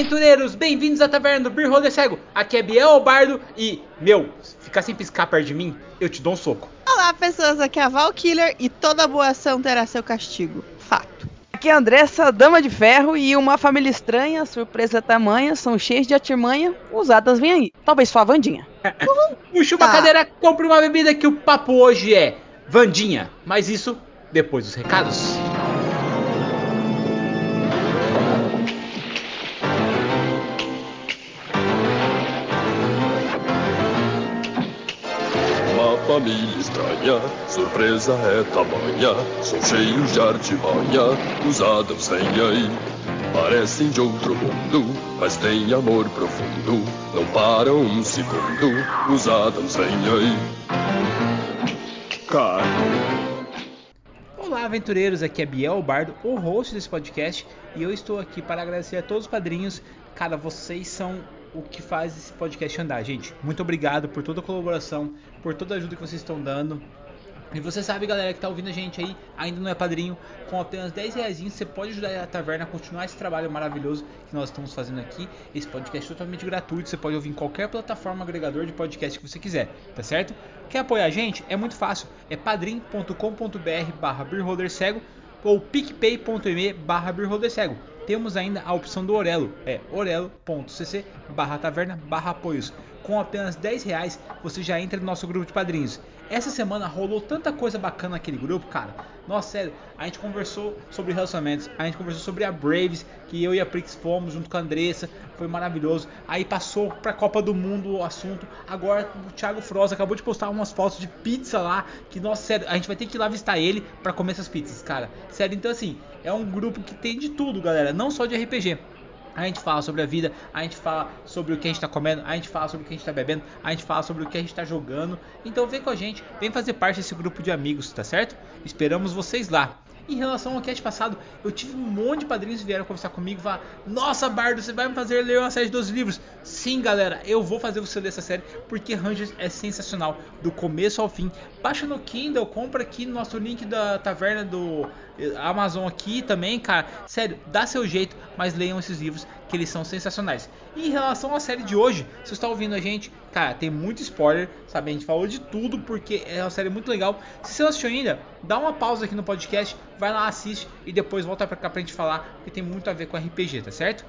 aventureiros! Bem-vindos à Taverna do Beer Roller Cego! Aqui é Biel Bardo e, meu, ficar sem piscar perto de mim, eu te dou um soco. Olá, pessoas, aqui é a Val Killer e toda boa ação terá seu castigo. Fato. Aqui é a Andressa, Dama de Ferro e uma família estranha, surpresa tamanha, são cheios de artimanha, usadas vem aí. Talvez só a Vandinha. Puxa uma Tá. cadeira, compre uma bebida que o papo hoje é Vandinha. Mas isso depois dos recados. Família estranha, surpresa é tamanha, são cheios de artimanha, aí. Parecem de outro mundo, mas têm amor profundo, não param um segundo, aí. Cara. Olá, aventureiros! Aqui é Biel Bardo, o host desse podcast, e eu estou aqui para agradecer a todos os padrinhos. Cara, vocês são o que faz esse podcast andar, gente. Muito obrigado por toda a colaboração, por toda a ajuda que vocês estão dando. E você sabe, galera, que tá ouvindo a gente aí, ainda não é padrinho, com apenas 10 reais você pode ajudar a taverna a continuar esse trabalho maravilhoso que nós estamos fazendo aqui. Esse podcast é totalmente gratuito, você pode ouvir em qualquer plataforma agregador de podcast que você quiser, tá certo? Quer apoiar a gente? É muito fácil, é padrim.com.br barra cego ou picpay.me barra cego. Temos ainda a opção do Orelo, é orelo.cc barra taverna barra apoios. Com apenas 10 reais você já entra no nosso grupo de padrinhos. Essa semana rolou tanta coisa bacana naquele grupo, cara. Nossa, sério, a gente conversou sobre relacionamentos, a gente conversou sobre a Braves, que eu e a Prix fomos junto com a Andressa, foi maravilhoso. Aí passou pra Copa do Mundo o assunto. Agora o Thiago Froza acabou de postar umas fotos de pizza lá, que nossa, sério, a gente vai ter que ir lá visitar ele pra comer essas pizzas, cara. Sério, então assim, é um grupo que tem de tudo, galera, não só de RPG. A gente fala sobre a vida, a gente fala sobre o que a gente tá comendo, a gente fala sobre o que a gente tá bebendo, a gente fala sobre o que a gente tá jogando. Então vem com a gente, vem fazer parte desse grupo de amigos, tá certo? Esperamos vocês lá. Em relação ao cast passado, eu tive um monte de padrinhos que vieram conversar comigo e falar: Nossa, Bardo, você vai me fazer ler uma série 12 livros? Sim, galera, eu vou fazer você ler essa série porque Rangers é sensacional, do começo ao fim. Baixa no Kindle, compra aqui no nosso link da taverna do Amazon aqui também, cara. Sério, dá seu jeito, mas leiam esses livros que eles são sensacionais. E em relação à série de hoje, se está ouvindo a gente, cara, tem muito spoiler, sabe? A gente falou de tudo porque é uma série muito legal. Se você não assistiu ainda, dá uma pausa aqui no podcast, vai lá, assiste e depois volta pra cá pra gente falar, porque tem muito a ver com RPG, tá certo?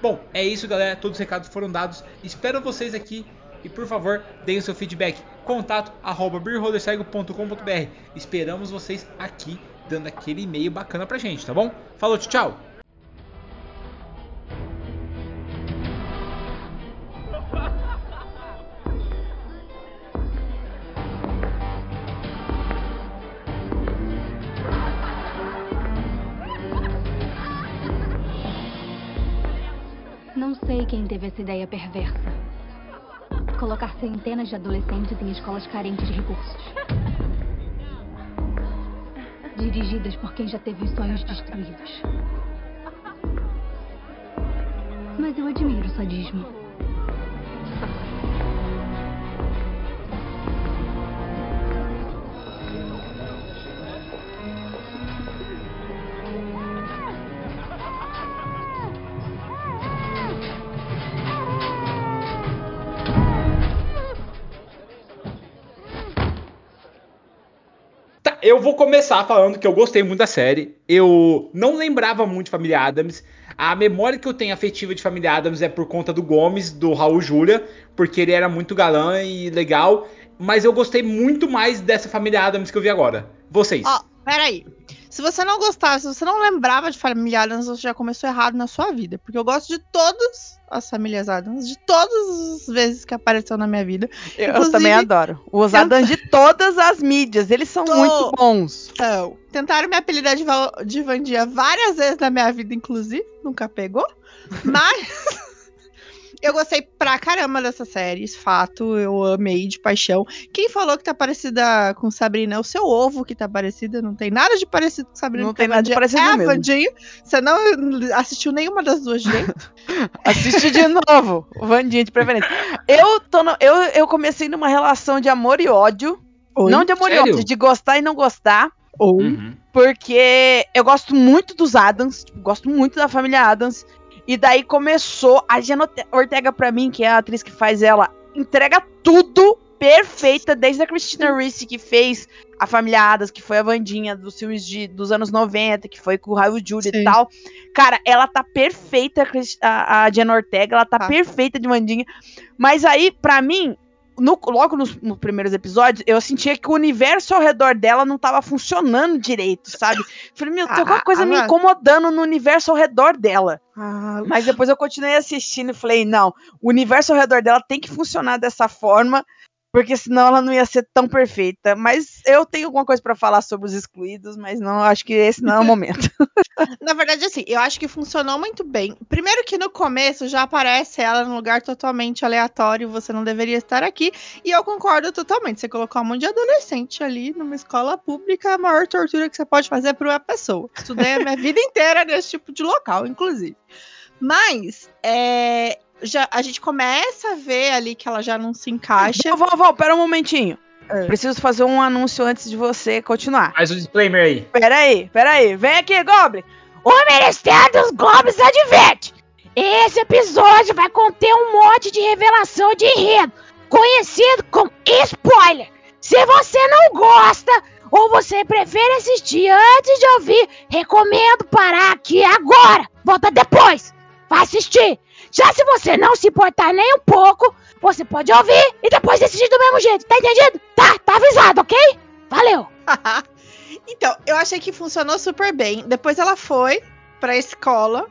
Bom, é isso, galera. Todos os recados foram dados. Espero vocês aqui. E por favor, deem o seu feedback. Contato arroba. Esperamos vocês aqui dando aquele e-mail bacana pra gente, tá bom? Falou, tchau! Não sei quem teve essa ideia perversa. Colocar centenas de adolescentes em escolas carentes de recursos. Dirigidas por quem já teve os sonhos destruídos. Mas eu admiro o sadismo. Eu vou começar falando que eu gostei muito da série. Eu não lembrava muito de Família Adams. A memória que eu tenho afetiva de Família Adams é por conta do Gomes, do Raul Júlia, porque ele era muito galã e legal. Mas eu gostei muito mais dessa Família Adams que eu vi agora. Vocês. Ó, peraí. Se você não gostava, se você não lembrava de Família Adams, você já começou errado na sua vida. Porque eu gosto de todas as famílias Adams, de todas as vezes que apareceu na minha vida. Eu, Inclusive, também adoro. Os eu- Adams de todas as mídias, eles são Tô- muito bons. Então, tentaram me apelidar de, Val- de Vandia várias vezes na minha vida, inclusive. Nunca pegou. Mas. Eu gostei pra caramba dessa série, fato, eu amei de paixão. Quem falou que tá parecida com Sabrina é o seu ovo que tá parecida, não tem nada de parecido com Sabrina. Não tem nada de parecido é mesmo. Vandinha. Você não assistiu nenhuma das duas direito? Assiste de novo, o Vandinha de preferência. Eu, tô no- eu, eu comecei numa relação de amor e ódio. Oi? Não de amor Sério? e ódio, de gostar e não gostar. Ou Uhum. Porque eu gosto muito dos Adams, tipo, gosto muito da família Adams. E daí começou a Jenna Ortega pra mim, que é a atriz que faz ela, entrega tudo perfeita, desde a Christina Ricci que fez a Família Adams, que foi a Vandinha dos filmes de, dos anos 90, que foi com o Raul Julia e tal. Cara, ela tá perfeita, a, a Ortega, ela tá, tá. perfeita de Vandinha. Mas aí, pra mim, no, logo nos, nos, primeiros episódios, eu sentia que o universo ao redor dela não tava funcionando direito, sabe? Falei, meu, tem alguma ah, coisa ah, me incomodando no universo ao redor dela. Ah, Mas depois eu continuei assistindo e falei, não, o universo ao redor dela tem que funcionar dessa forma porque senão ela não ia ser tão perfeita. Mas eu tenho alguma coisa para falar sobre os excluídos, mas não acho que esse não é o momento. Na verdade, assim, eu acho que funcionou muito bem. Primeiro que no começo já aparece ela num lugar totalmente aleatório, você não deveria estar aqui. E eu concordo totalmente. Você colocar um monte de adolescente ali numa escola pública, é a maior tortura que você pode fazer para uma pessoa. Estudei a minha vida inteira nesse tipo de local, inclusive. Mas, é, já, a gente começa a ver ali que ela já não se encaixa. Vovó, vovó, pera um momentinho. É. Preciso fazer um anúncio antes de você continuar. Faz o disclaimer aí. Pera aí, pera aí. Vem aqui, Goblin. O Ministério dos Goblins adverte. Esse episódio vai conter um monte de revelação de enredo, conhecido como spoiler. Se você não gosta ou você prefere assistir antes de ouvir, recomendo parar aqui agora. Volta depois. Vai assistir. Já se você não se importar nem um pouco, você pode ouvir e depois decidir do mesmo jeito. Tá entendido? Tá, tá avisado, ok? Valeu! então, eu achei que funcionou super bem. Depois ela foi pra escola,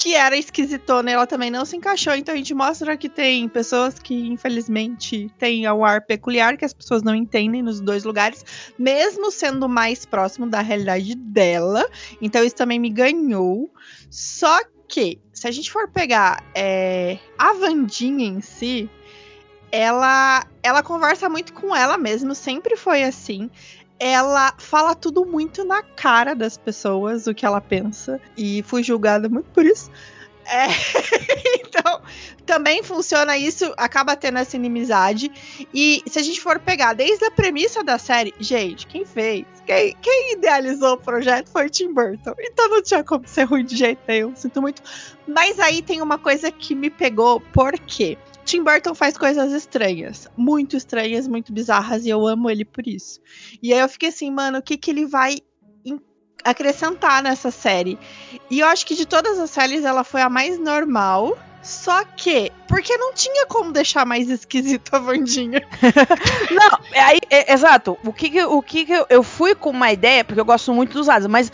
que era esquisitona e ela também não se encaixou. Então a gente mostra que tem pessoas que, infelizmente, têm um ar peculiar que as pessoas não entendem nos dois lugares, mesmo sendo mais próximo da realidade dela. Então isso também me ganhou. Só que, se a gente for pegar é, a Vandinha em si, ela, ela conversa muito com ela mesmo, sempre foi assim. Ela fala tudo muito na cara das pessoas, o que ela pensa. E fui julgada muito por isso. É, então, também funciona isso, acaba tendo essa inimizade. E se a gente for pegar desde a premissa da série, gente, quem fez? Quem, quem idealizou o projeto foi Tim Burton. Então não tinha como ser ruim de jeito nenhum, sinto muito. Mas aí tem uma coisa que me pegou, porque Tim Burton faz coisas estranhas, muito estranhas, muito bizarras, e eu amo ele por isso. E aí eu fiquei assim, mano, o que que ele vai acrescentar nessa série. E eu acho que de todas as séries ela foi a mais normal. Só que, porque não tinha como deixar mais esquisito a Vandinha. não, é aí, é, exato. O que, que o que, que eu, eu, fui com uma ideia, porque eu gosto muito dos lados, mas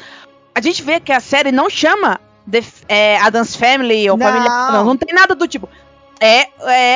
a gente vê que a série não chama The, é, Adams Family ou não. Família. Não, não tem nada do tipo. É,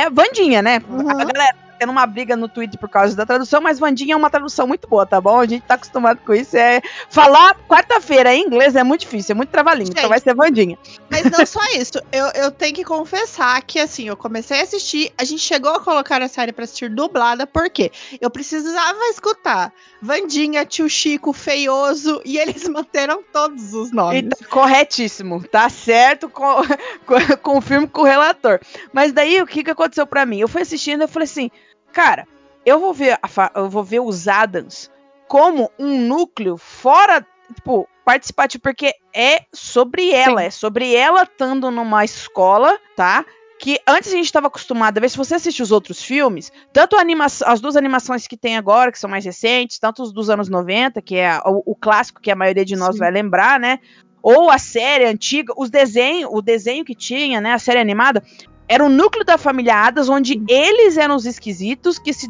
é Vandinha, né? Uhum. A galera, tendo uma briga no Twitter por causa da tradução, mas Vandinha é uma tradução muito boa, tá bom? A gente tá acostumado com isso. É falar quarta-feira em inglês é muito difícil, é muito trabalhinho, então vai ser Vandinha. Mas não só isso, eu, eu tenho que confessar que assim, eu comecei a assistir, a gente chegou a colocar a série para assistir dublada, porque eu precisava escutar Vandinha, Tio Chico, Feioso, e eles manteram todos os nomes. Tá corretíssimo, tá certo, com, com, confirmo com o relator. Mas daí o que, que aconteceu para mim? Eu fui assistindo e falei assim, Cara, eu vou ver, a, eu vou ver os Adams como um núcleo fora, tipo, participativo, porque é sobre ela, Sim. é sobre ela estando numa escola, tá? que antes a gente estava acostumado a ver, se você assiste os outros filmes, tanto as duas animações que tem agora, que são mais recentes, tanto os dos anos 90, que é o, o clássico que a maioria de nós Sim. vai lembrar, né? Ou a série antiga, os desenhos, o desenho que tinha, né? A série animada, era o núcleo da família Adams, onde eles eram os esquisitos que se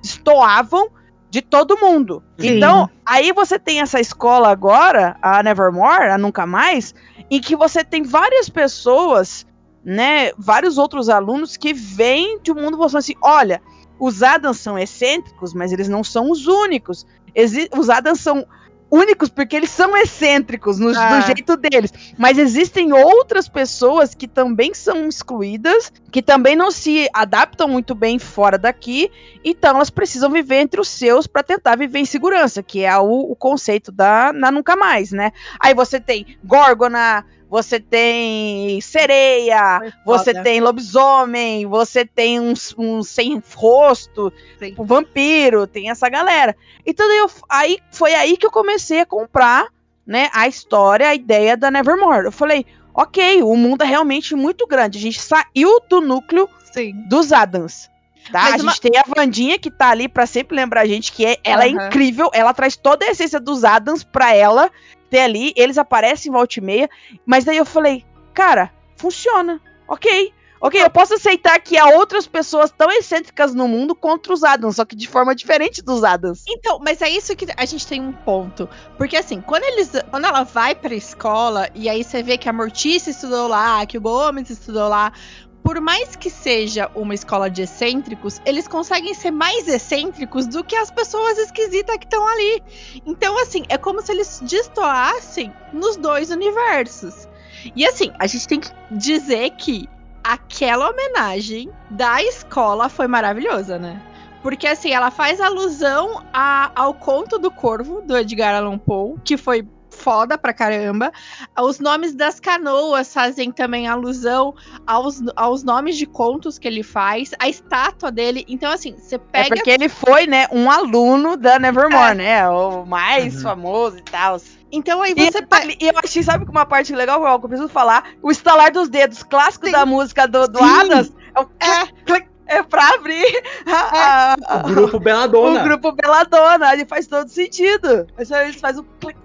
destoavam de todo mundo. Sim. Então, aí você tem essa escola agora, a Nevermore, a Nunca Mais, em que você tem várias pessoas, né, vários outros alunos que vêm de um mundo falando assim, olha, os Adams são excêntricos, mas eles não são os únicos. Exi os Adams são únicos porque eles são excêntricos no, ah. jeito deles. Mas existem outras pessoas que também são excluídas, que também não se adaptam muito bem fora daqui, então elas precisam viver entre os seus para tentar viver em segurança, que é o, o conceito da na Nunca Mais, né? Aí você tem Gorgona, você tem sereia, você tem lobisomem, você tem um, sem rosto, um vampiro, tem essa galera. Então eu, aí foi aí que eu comecei a comprar, né, a história, a ideia da Nevermore. Eu falei, ok, o mundo é realmente muito grande. A gente saiu do núcleo Sim. dos Adams. Tá? Mas a uma- gente tem a Vandinha que tá ali pra sempre lembrar a gente que é- ela é Aham. incrível, ela traz toda a essência dos Adams pra ela ter ali, eles aparecem em volta e meia, mas daí eu falei, cara, funciona, ok. Ok, eu posso aceitar que há outras pessoas tão excêntricas no mundo contra os Adams, só que de forma diferente dos Adams. Então, mas é isso que a gente tem um ponto. Porque assim, quando eles. Quando ela vai pra escola, e aí você vê que a Mortícia estudou lá, que o Gomes estudou lá. Por mais que seja uma escola de excêntricos, eles conseguem ser mais excêntricos do que as pessoas esquisitas que estão ali. Então, assim, é como se eles destoassem nos dois universos. E assim, a gente tem que dizer que aquela homenagem da escola foi maravilhosa, né? Porque assim, ela faz alusão a- ao conto do corvo, do Edgar Allan Poe, que foi foda pra caramba. Os nomes das canoas fazem também alusão aos, aos nomes de contos que ele faz, a estátua dele. Então, assim, você É pega. porque ele foi, né, um aluno da Nevermore, É. né, o mais Uhum. famoso e tal. Então aí E, você pega. e eu achei, sabe que uma parte legal que eu preciso falar? O estalar dos dedos, clássico Sim. da música do, do. Adams. É, o É. clic, clic, é pra abrir a- a- O grupo Beladona. o grupo Beladona. Ele faz todo sentido. Mas aí eles fazem o clic, clic.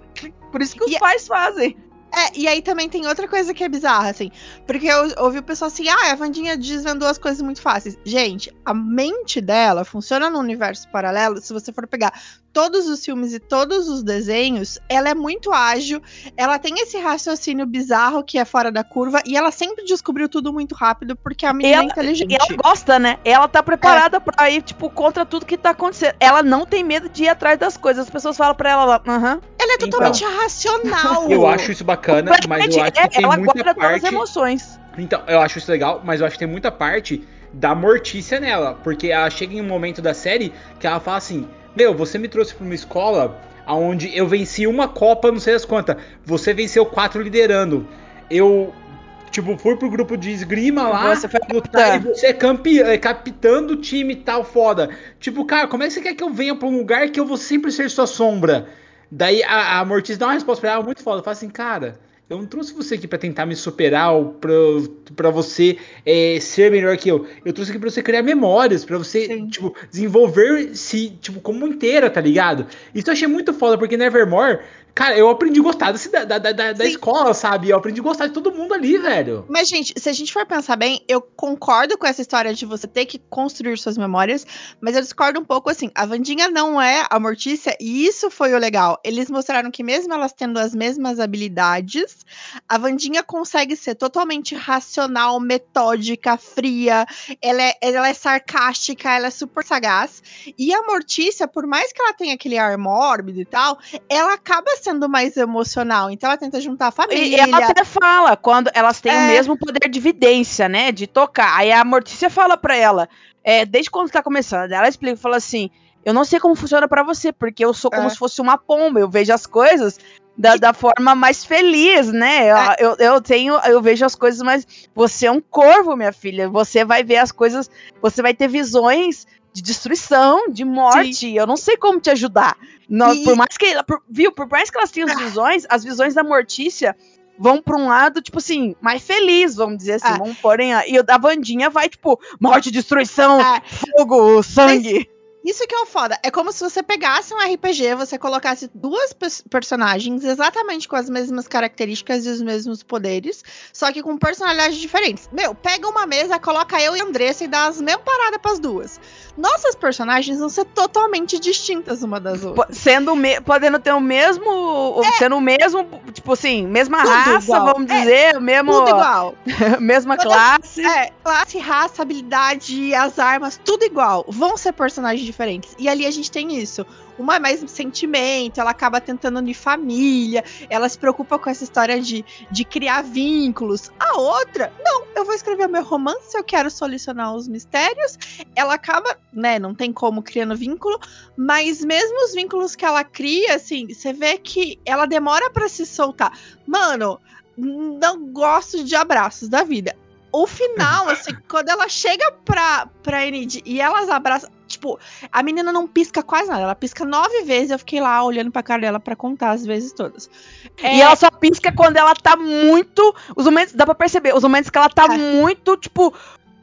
Por isso que os E- pais fazem. É, e aí também tem outra coisa que é bizarra, assim. Porque eu ouvi o pessoal assim, ah, a Vandinha desvendou as coisas muito fáceis. Gente, a mente dela funciona no universo paralelo. Se você for pegar todos os filmes e todos os desenhos, ela é muito ágil, ela tem esse raciocínio bizarro que é fora da curva, e ela sempre descobriu tudo muito rápido, porque a menina é Ela- inteligente. E ela gosta, né? Ela tá preparada pra ir, tipo, contra tudo que tá acontecendo. Ela não tem medo de ir atrás das coisas. As pessoas falam pra ela lá, aham. Ela é totalmente racional. Eu acho isso bacana, mas eu acho que É, tem ela muita guarda todas as parte. emoções. Então, eu acho isso legal, mas eu acho que tem muita parte da mortícia nela. Porque ela chega em um momento da série que ela fala assim: Meu, você me trouxe pra uma escola onde eu venci uma Copa, não sei das quantas. Você venceu quatro liderando. Eu. Tipo, fui pro grupo de esgrima lá, Você foi lutar, e você é campeão, é capitão do time e tal, foda. Tipo, cara, como é que você quer que eu venha pra um lugar que eu vou sempre ser sua sombra? Daí a, a Mortis dá uma resposta pra ela muito foda. Fala assim, cara, eu não trouxe você aqui pra tentar me superar ou pra, pra você é, ser melhor que eu. Eu trouxe aqui pra você criar memórias, pra você, Sim. tipo, desenvolver-se, tipo, como inteira, tá ligado? Isso eu achei muito foda, porque Nevermore, cara, eu aprendi a gostar desse, da, da, da, da escola, sabe? Eu aprendi a gostar de todo mundo ali, velho. Mas, gente, se a gente for pensar bem, eu concordo com essa história de você ter que construir suas memórias, mas eu discordo um pouco assim. A Vandinha não é a Mortícia, e isso foi o legal. Eles mostraram que, mesmo elas tendo as mesmas habilidades, a Vandinha consegue ser totalmente racional, metódica, fria, ela é, ela é sarcástica, ela é super sagaz. E a Mortícia, por mais que ela tenha aquele ar mórbido e tal, ela acaba sendo mais emocional. Então ela tenta juntar a família. E ela até fala quando elas têm É. o mesmo poder de vidência, né? De tocar. Aí a Mortícia fala pra ela, é, desde quando tá começando, ela explica, fala assim: Eu não sei como funciona pra você, porque eu sou como É. se fosse uma pomba, eu vejo as coisas. Da, da forma mais feliz, né? Eu, É. eu, eu tenho, eu vejo as coisas mais. Você é um corvo, minha filha. Você vai ver as coisas. Você vai ter visões de destruição, de morte. Eu não sei como te ajudar. No- E- Por mais que. por- viu? Por mais que elas tenham as visões, as visões da Mortícia vão pra um lado, tipo assim, mais feliz, vamos dizer assim. É. Vamos porém. a- E da Vandinha vai, tipo, morte, destruição, É. fogo, sangue. Isso que é o foda. É como se você pegasse um RPG, você colocasse duas pers- personagens exatamente com as mesmas características e os mesmos poderes, só que com personalidades diferentes. Meu, pega uma mesa, coloca eu e a Andressa e dá as mesmas paradas pras duas. Nossas personagens vão ser totalmente distintas uma das outras. Sendo me- podendo ter o mesmo. o- Sendo o mesmo, tipo assim, mesma É. Tudo raça, igual. vamos É, dizer, o mesmo, Tudo igual. mesma classe. É, classe, raça, habilidade, as armas, tudo igual. Vão ser personagens diferentes. E ali a gente tem isso. Uma é mais sentimento, ela acaba tentando unir família, ela se preocupa com essa história de, de criar vínculos. A outra, não, eu vou escrever meu romance, eu quero solucionar os mistérios. Ela acaba, né, não tem como criando vínculo, mas mesmo os vínculos que ela cria, assim, você vê que ela demora pra se soltar. Mano, não gosto de abraços da vida. O final, assim, quando ela chega pra, pra Enid e elas abraçam. Tipo, a menina não pisca quase nada. Ela pisca nove vezes. Eu fiquei lá olhando pra cara dela pra contar as vezes todas. E É, ela só pisca quando ela tá muito. Os momentos, dá pra perceber, os momentos que ela tá É. muito, tipo.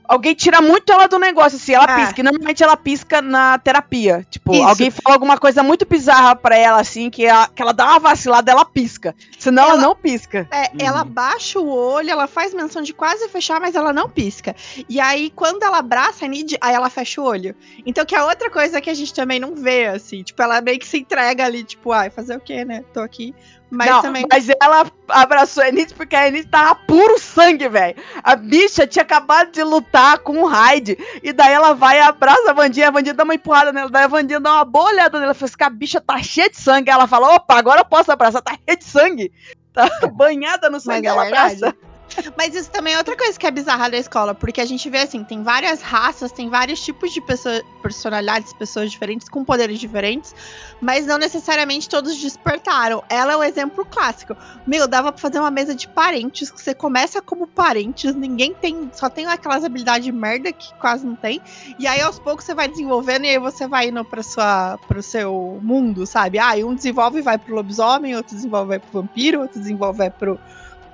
Alguém tira muito ela do negócio, assim, ela É. pisca. E normalmente ela pisca na terapia. Tipo, Isso. alguém fala alguma coisa muito bizarra pra ela, assim, que ela, que ela dá uma vacilada, ela pisca. Senão ela, Ela- não pisca. É, Uhum. ela baixa o olho, ela faz menção de quase fechar, mas ela não pisca. E aí, quando ela abraça a Nid, aí ela fecha o olho. Então, que é outra coisa que a gente também não vê, assim. Tipo, ela meio que se entrega ali, tipo, ai, fazer o quê, né? Tô aqui. Mas não, também. mas ela abraçou a Enid porque a Enid tava puro sangue, velho. A bicha tinha acabado de lutar com o Hyde. E daí ela vai e abraça a Vandinha. A Vandinha dá uma empurrada nela. Daí a Vandinha dá uma boa olhada nela. Fala assim, que a bicha tá cheia de sangue. Ela fala, opa, agora eu posso abraçar. Tá cheia de sangue. Tá banhada no sangue. Mas é ela verdade. abraça. Mas isso também é outra coisa que é bizarra da escola, porque a gente vê assim, tem várias raças, tem vários tipos de pessoa, personalidades, pessoas diferentes, com poderes diferentes, mas não necessariamente todos despertaram. Ela é o exemplo clássico. Meu, dava pra fazer uma mesa de parentes, que você começa como parentes, ninguém tem, só tem aquelas habilidades de merda que quase não tem, e aí aos poucos você vai desenvolvendo e aí você vai indo pra sua, pro seu mundo, sabe? Ah, e um desenvolve e vai pro lobisomem, outro desenvolve vai pro vampiro, outro desenvolve vai pro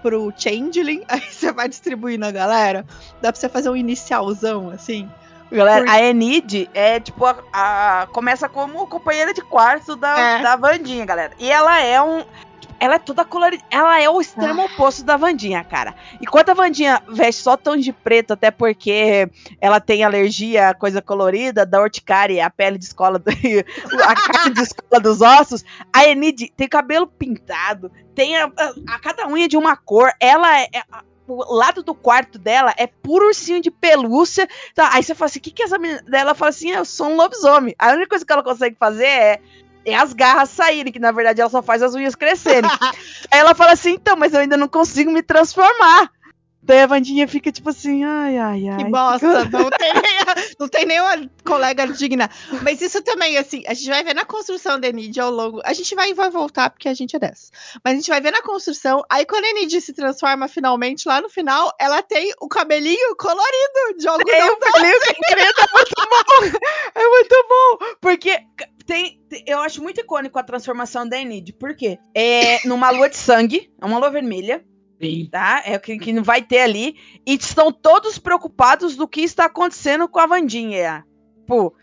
pro Changeling, aí você vai distribuindo a galera. Dá pra você fazer um inicialzão, assim. Galera, Por- a Enid é tipo a, a- começa como companheira de quarto da, É. da Vandinha, galera. E ela é um ela é toda colorida, ela é o extremo Ah. oposto da Vandinha, cara. Enquanto a Vandinha veste só tom de preto, até porque ela tem alergia a coisa colorida, da urticária, a pele de escola, do, a carne de escola dos ossos, a Enid tem cabelo pintado, tem a, a- a cada unha de uma cor, ela é, é- a- o lado do quarto dela é puro ursinho de pelúcia, Tá, aí você fala assim, o que que essa menina... Daí ela fala assim, eu sou um lobisomem. A única coisa que ela consegue fazer é, é as garras saírem, que na verdade ela só faz as unhas crescerem. aí ela fala assim, então, mas eu ainda não consigo me transformar. Daí a Vandinha fica tipo assim, ai, ai, ai. Que bosta, não tem, nem, não tem nenhuma colega digna. Mas isso também, assim, a gente vai ver na construção da Enid ao longo. A gente vai, vai voltar, porque a gente é dessa. Mas a gente vai ver na construção. Aí quando a Enid se transforma finalmente, lá no final, ela tem o cabelinho colorido de o Felipe Secreto, é muito bom. É muito bom. Porque tem, tem- eu acho muito icônico a transformação da Enid. Por quê? É numa lua de sangue, é uma lua vermelha. Sim. tá? É o que, que não vai ter ali. E estão todos preocupados do que está acontecendo com a Vandinha. Pô.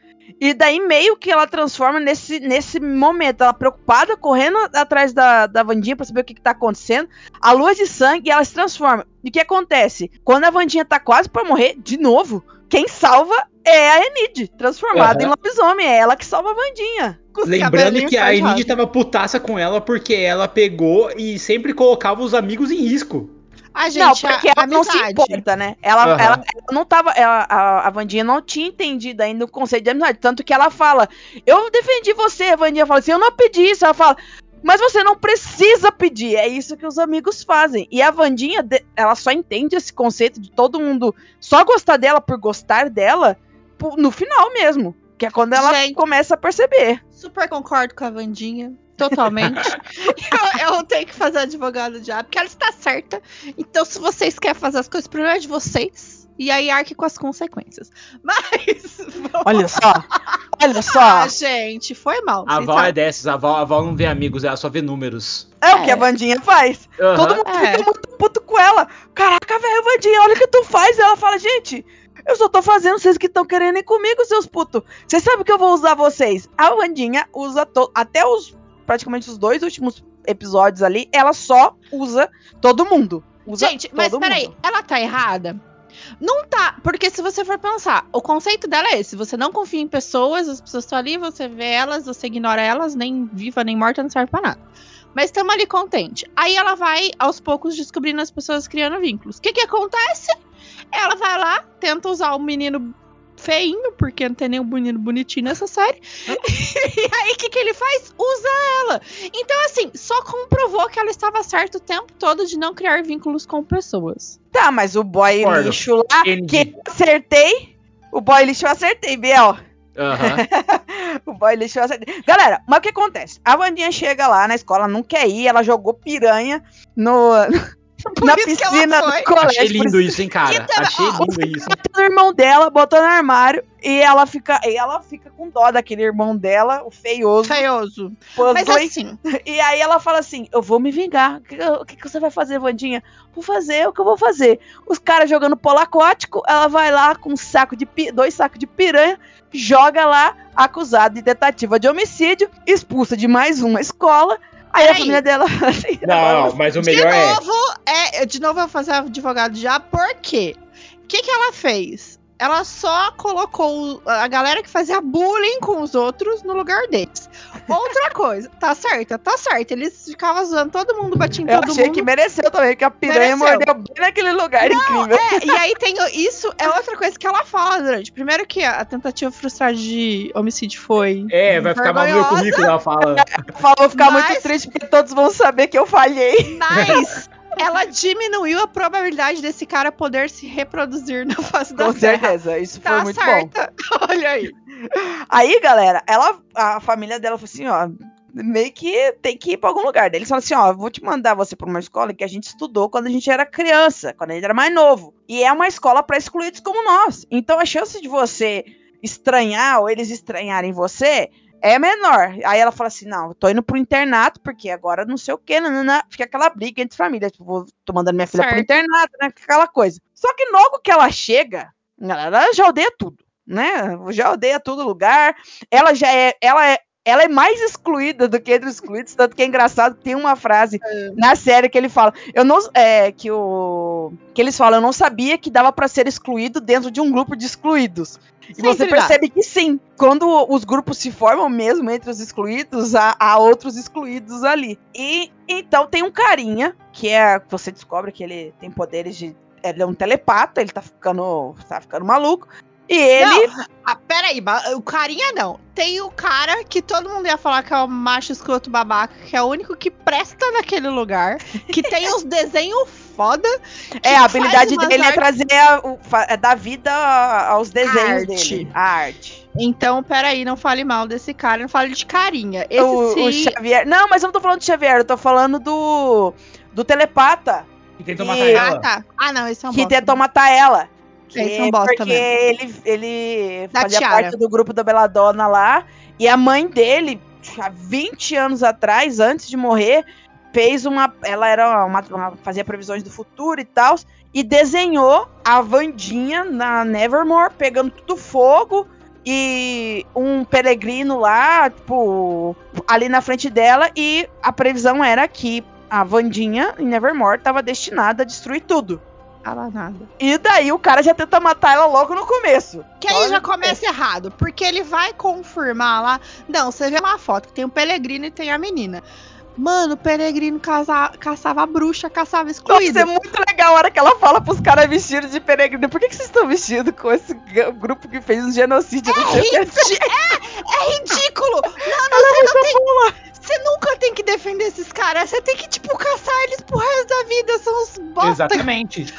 E daí meio que ela transforma nesse, nesse momento. Ela preocupada, correndo atrás da, da Vandinha pra saber o que, que tá acontecendo. A lua de sangue, ela se transforma. E o que acontece? Quando a Vandinha tá quase pra morrer, de novo, quem salva é a Enid, transformada Aham. em lobisomem. É ela que salva a Vandinha. Lembrando que a. Enid tava putaça com ela porque ela pegou e sempre colocava os amigos em risco. A gente, não, porque a, ela não se importa, né? Ela, Aham. ela, ela não tava. ela- a, a Vandinha não tinha entendido ainda o conceito de amizade. Tanto que ela fala: Eu defendi você. A Vandinha fala assim: Eu não pedi isso. Ela fala. Mas você não precisa pedir. É isso que os amigos fazem. E a Vandinha, ela só entende esse conceito de todo mundo só gostar dela por gostar dela no final mesmo. Que é quando ela Gente. começa a perceber. Super concordo com a Vandinha. Totalmente. eu, eu tenho que fazer advogado já, porque ela está certa. Então, se vocês querem fazer as coisas, o problema é de vocês. E aí arque com as consequências. Mas. Olha só. Olha só. lá, gente, foi mal. A avó é dessas, a avó, a avó não vê amigos, ela só vê números. É o que É. a Vandinha faz. Aham. Todo mundo É. fica muito puto com ela. Caraca, velho, Vandinha, olha o que tu faz. E ela fala, gente, eu só tô fazendo vocês que estão querendo ir comigo, seus putos. Vocês sabem que eu vou usar vocês. A Vandinha usa até os praticamente os dois últimos episódios ali, ela só usa todo mundo. Usa Gente, mas todo peraí, mundo. ela tá errada? Não tá, porque se você for pensar, o conceito dela é esse: você não confia em pessoas, as pessoas estão ali, você vê elas, você ignora elas, nem viva nem morta, não serve pra nada. Mas estamos ali contente. Aí ela vai, aos poucos, descobrindo as pessoas criando vínculos. O que que acontece? Ela vai lá, tenta usar o menino feinho, porque não tem nenhum menino bonitinho nessa série. e aí, o que, que ele faz? Usa ela. Então, assim, só comprovou que ela estava certa o tempo todo de não criar vínculos com pessoas. Tá, mas o boy Concordo. lixo lá, Entendi. que eu acertei. O boy lixo eu acertei, Biel. Aham. o boy lixo eu acertei. Galera, mas o que acontece? A Vandinha chega lá na escola, não quer ir, ela jogou piranha no, na piscina do colégio. Achei lindo isso- hein, cara. Então, Achei ó, lindo isso. o irmão dela, botou no armário e ela fica, e ela fica com dó daquele irmão dela, o feioso, Feioso. Mas assim, E aí ela fala assim: Eu vou me vingar. O que, o que você vai fazer, Vandinha? Vou fazer o que eu vou fazer. Os caras jogando polo aquático, ela vai lá com um saco de dois sacos de piranha, joga lá, acusada de tentativa de homicídio, expulsa de mais uma escola. Aí a família dela assim: Não, mas o de melhor é. novo, é. De novo eu vou fazer advogado já, por quê? O que, que ela fez? Ela só colocou a galera que fazia bullying com os outros no lugar deles. Outra coisa, tá certa, tá certo. Eles ficavam zoando, todo mundo batia em Eu todo achei mundo. que mereceu também, que a piranha Mereceu. mordeu bem naquele lugar incrível. É, e aí tem isso é outra coisa que ela fala durante. Primeiro que a tentativa frustrada de homicídio foi. É, vai ficar mal no meu vergonhosa, currículo, ela fala. Falou, vou ficar Mas- muito triste porque todos vão saber que eu falhei. Mas ela diminuiu a probabilidade desse cara poder se reproduzir na face da Com Terra. certeza, isso foi Tá muito bom. certa. Olha aí. Aí, galera, ela, a família dela falou assim, ó, meio que tem que ir pra algum lugar. Daí eles falaram assim, ó, vou te mandar você pra uma escola que a gente estudou quando a gente era criança, quando a gente era mais novo. E é uma escola pra excluídos como nós. Então a chance de você estranhar ou eles estranharem você é menor. Aí ela fala assim, não, eu tô indo pro internato porque agora não sei o que, nanana. fica aquela briga entre famílias, tipo, vou, tô mandando minha filha pro Certo. internato, né, aquela coisa. Só que logo que ela chega, ela já odeia tudo, né, já odeia todo lugar, ela já é, ela é, ela é mais excluída do que entre os excluídos, tanto que é engraçado que tem uma frase na série que ele fala, eu não, é, que o, que eles falam, eu não sabia que dava pra ser excluído dentro de um grupo de excluídos. E você Sempre dá. percebe que sim, quando os grupos se formam mesmo entre os excluídos, há, há outros excluídos ali. E então tem um carinha, que é, você descobre que ele tem poderes de, ele é um telepata, ele tá ficando, tá ficando maluco. E ele Não, ah, peraí, o carinha não. Tem o cara que todo mundo ia falar que é o macho escroto babaca, que é o único que presta naquele lugar, que tem uns desenhos foda. que É, a habilidade dele é artes- trazer, a, o, é dar vida aos desenhos Arte. dele. A arte. Então, peraí, não fale mal desse cara, não fale de carinha. Esse O, o sim. Xavier. Não, mas eu não tô falando do Xavier, eu tô falando do. Do telepata. E tentou matar E- Ah, ela. tá. Ah, não, esse é um que bosta. tentou matar ela. Que, Esse é bosta porque mesmo. ele, ele Da fazia Tiara. parte do grupo da Beladonna lá. E a mãe dele, há 20 anos atrás, antes de morrer, fez uma. Ela era uma, uma- fazia previsões do futuro e tal. E desenhou a Vandinha na Nevermore, pegando tudo fogo. E um peregrino lá, tipo, ali na frente dela. E a previsão era que a Vandinha em Nevermore estava destinada a destruir tudo. Fala nada. E daí o cara já tenta matar ela logo no começo. Que aí já começo. começa errado, porque ele vai confirmar lá. Não, você vê uma foto que tem o Pelegrino e tem a menina. Mano, o Pelegrino casa- caçava bruxa, caçava Nossa, excluído. é muito legal a hora que ela fala pros caras vestidos de peregrino. Por que, que vocês estão vestidos com esse grupo que fez um genocídio? É, é, é ridículo! Não, não, você não tem. Você nunca tem que defender esses caras. Você tem que, tipo, caçar eles pro resto da vida. São uns bosta. Exatamente.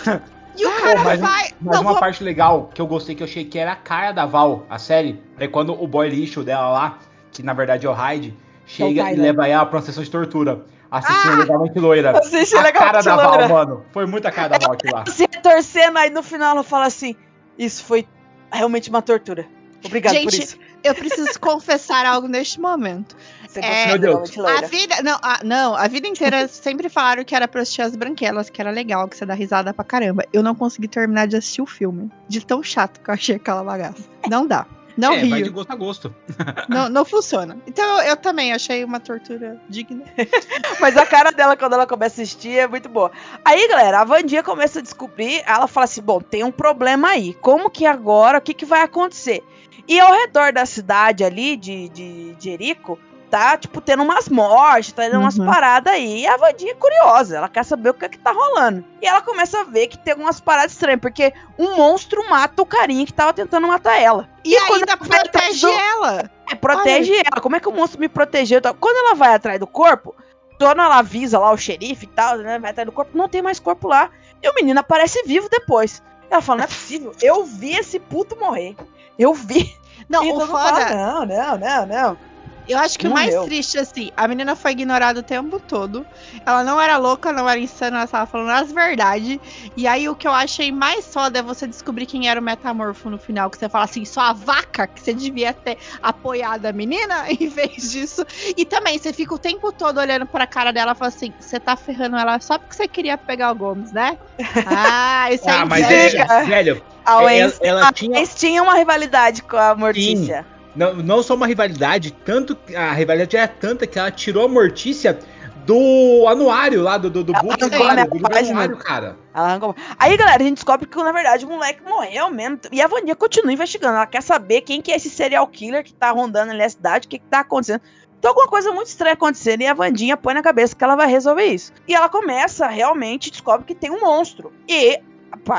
E o cara mas- vai. Mas não, uma vou- parte legal que eu gostei, que eu achei que era a cara da Val, a série, é quando o boy lixo dela lá, que na verdade é o Hyde, chega e Tyler. leva ela pra uma sessão de tortura. Assistindo Ah! legalmente loira. Assiste a Legalmente cara da Loira. Val, mano. Foi muita cara da Val aquilo lá. Se retorcendo, aí no final ela fala assim: Isso foi realmente uma tortura. Obrigado por Gente, isso. Eu preciso confessar algo neste momento. Você é- Meu Deus. A vida. Não, a, não, a vida inteira sempre falaram que era pra assistir as branquelas, que era legal, que você dá risada pra caramba. Eu não consegui terminar de assistir o filme. De tão chato que eu achei aquela bagaça. Não dá. Não é, vai de rio. gosto a gosto. Não, não funciona. Então eu, também achei uma tortura digna. Mas a cara dela quando ela começa a assistir é muito boa. Aí, galera, a Vandinha começa a descobrir. Ela fala assim: Bom, tem um problema aí. Como que agora? O que, que vai acontecer? E ao redor da cidade ali, de, de Jerico, tá, tipo, tendo umas mortes, tá tendo umas Uhum. paradas aí. E a Vandinha é curiosa, ela quer saber o que, é que tá rolando. E ela começa a ver que tem algumas paradas estranhas, porque um monstro mata o carinha que tava tentando matar ela. E, quando ainda protege do- ela. é, protege ela. Como é que o monstro me protegeu? e tal? Quando ela vai atrás do corpo, quando ela avisa lá o xerife e tal, né? Vai atrás do corpo, não tem mais corpo lá. E o menino aparece vivo depois. Ela fala, não é possível. Eu vi esse puto morrer. Eu vi. Não, E o foda. fala, não, não, não, não. Eu acho que o mais triste, assim, a menina foi ignorada o tempo todo. Ela não era louca, não era insana, ela tava falando as verdades. E aí o que eu achei mais foda é você descobrir quem era o metamorfo no final. Que você fala assim, só a vaca que você devia ter apoiado a menina em vez disso. E também, você fica o tempo todo olhando pra cara dela e fala assim: você tá ferrando ela só porque você queria pegar o Gomes, né? Ah, isso Ah, aí. mas é, velho, A ela, Wednesday, ela a tinha Eles tinham uma rivalidade com a Mortícia. Não, não só uma rivalidade, tanto a rivalidade era tanta que ela tirou a Mortícia do anuário lá do do, do book anuário, do anuário, cara. Aí, galera, a gente descobre que, na verdade, o moleque morreu mesmo. E a Vandinha continua investigando. Ela quer saber quem que é esse serial killer que tá rondando ali a cidade, o que, que tá acontecendo. Então, alguma coisa muito estranha acontecendo. E a Vandinha põe na cabeça que ela vai resolver isso. E ela começa, realmente, descobre que tem um monstro. E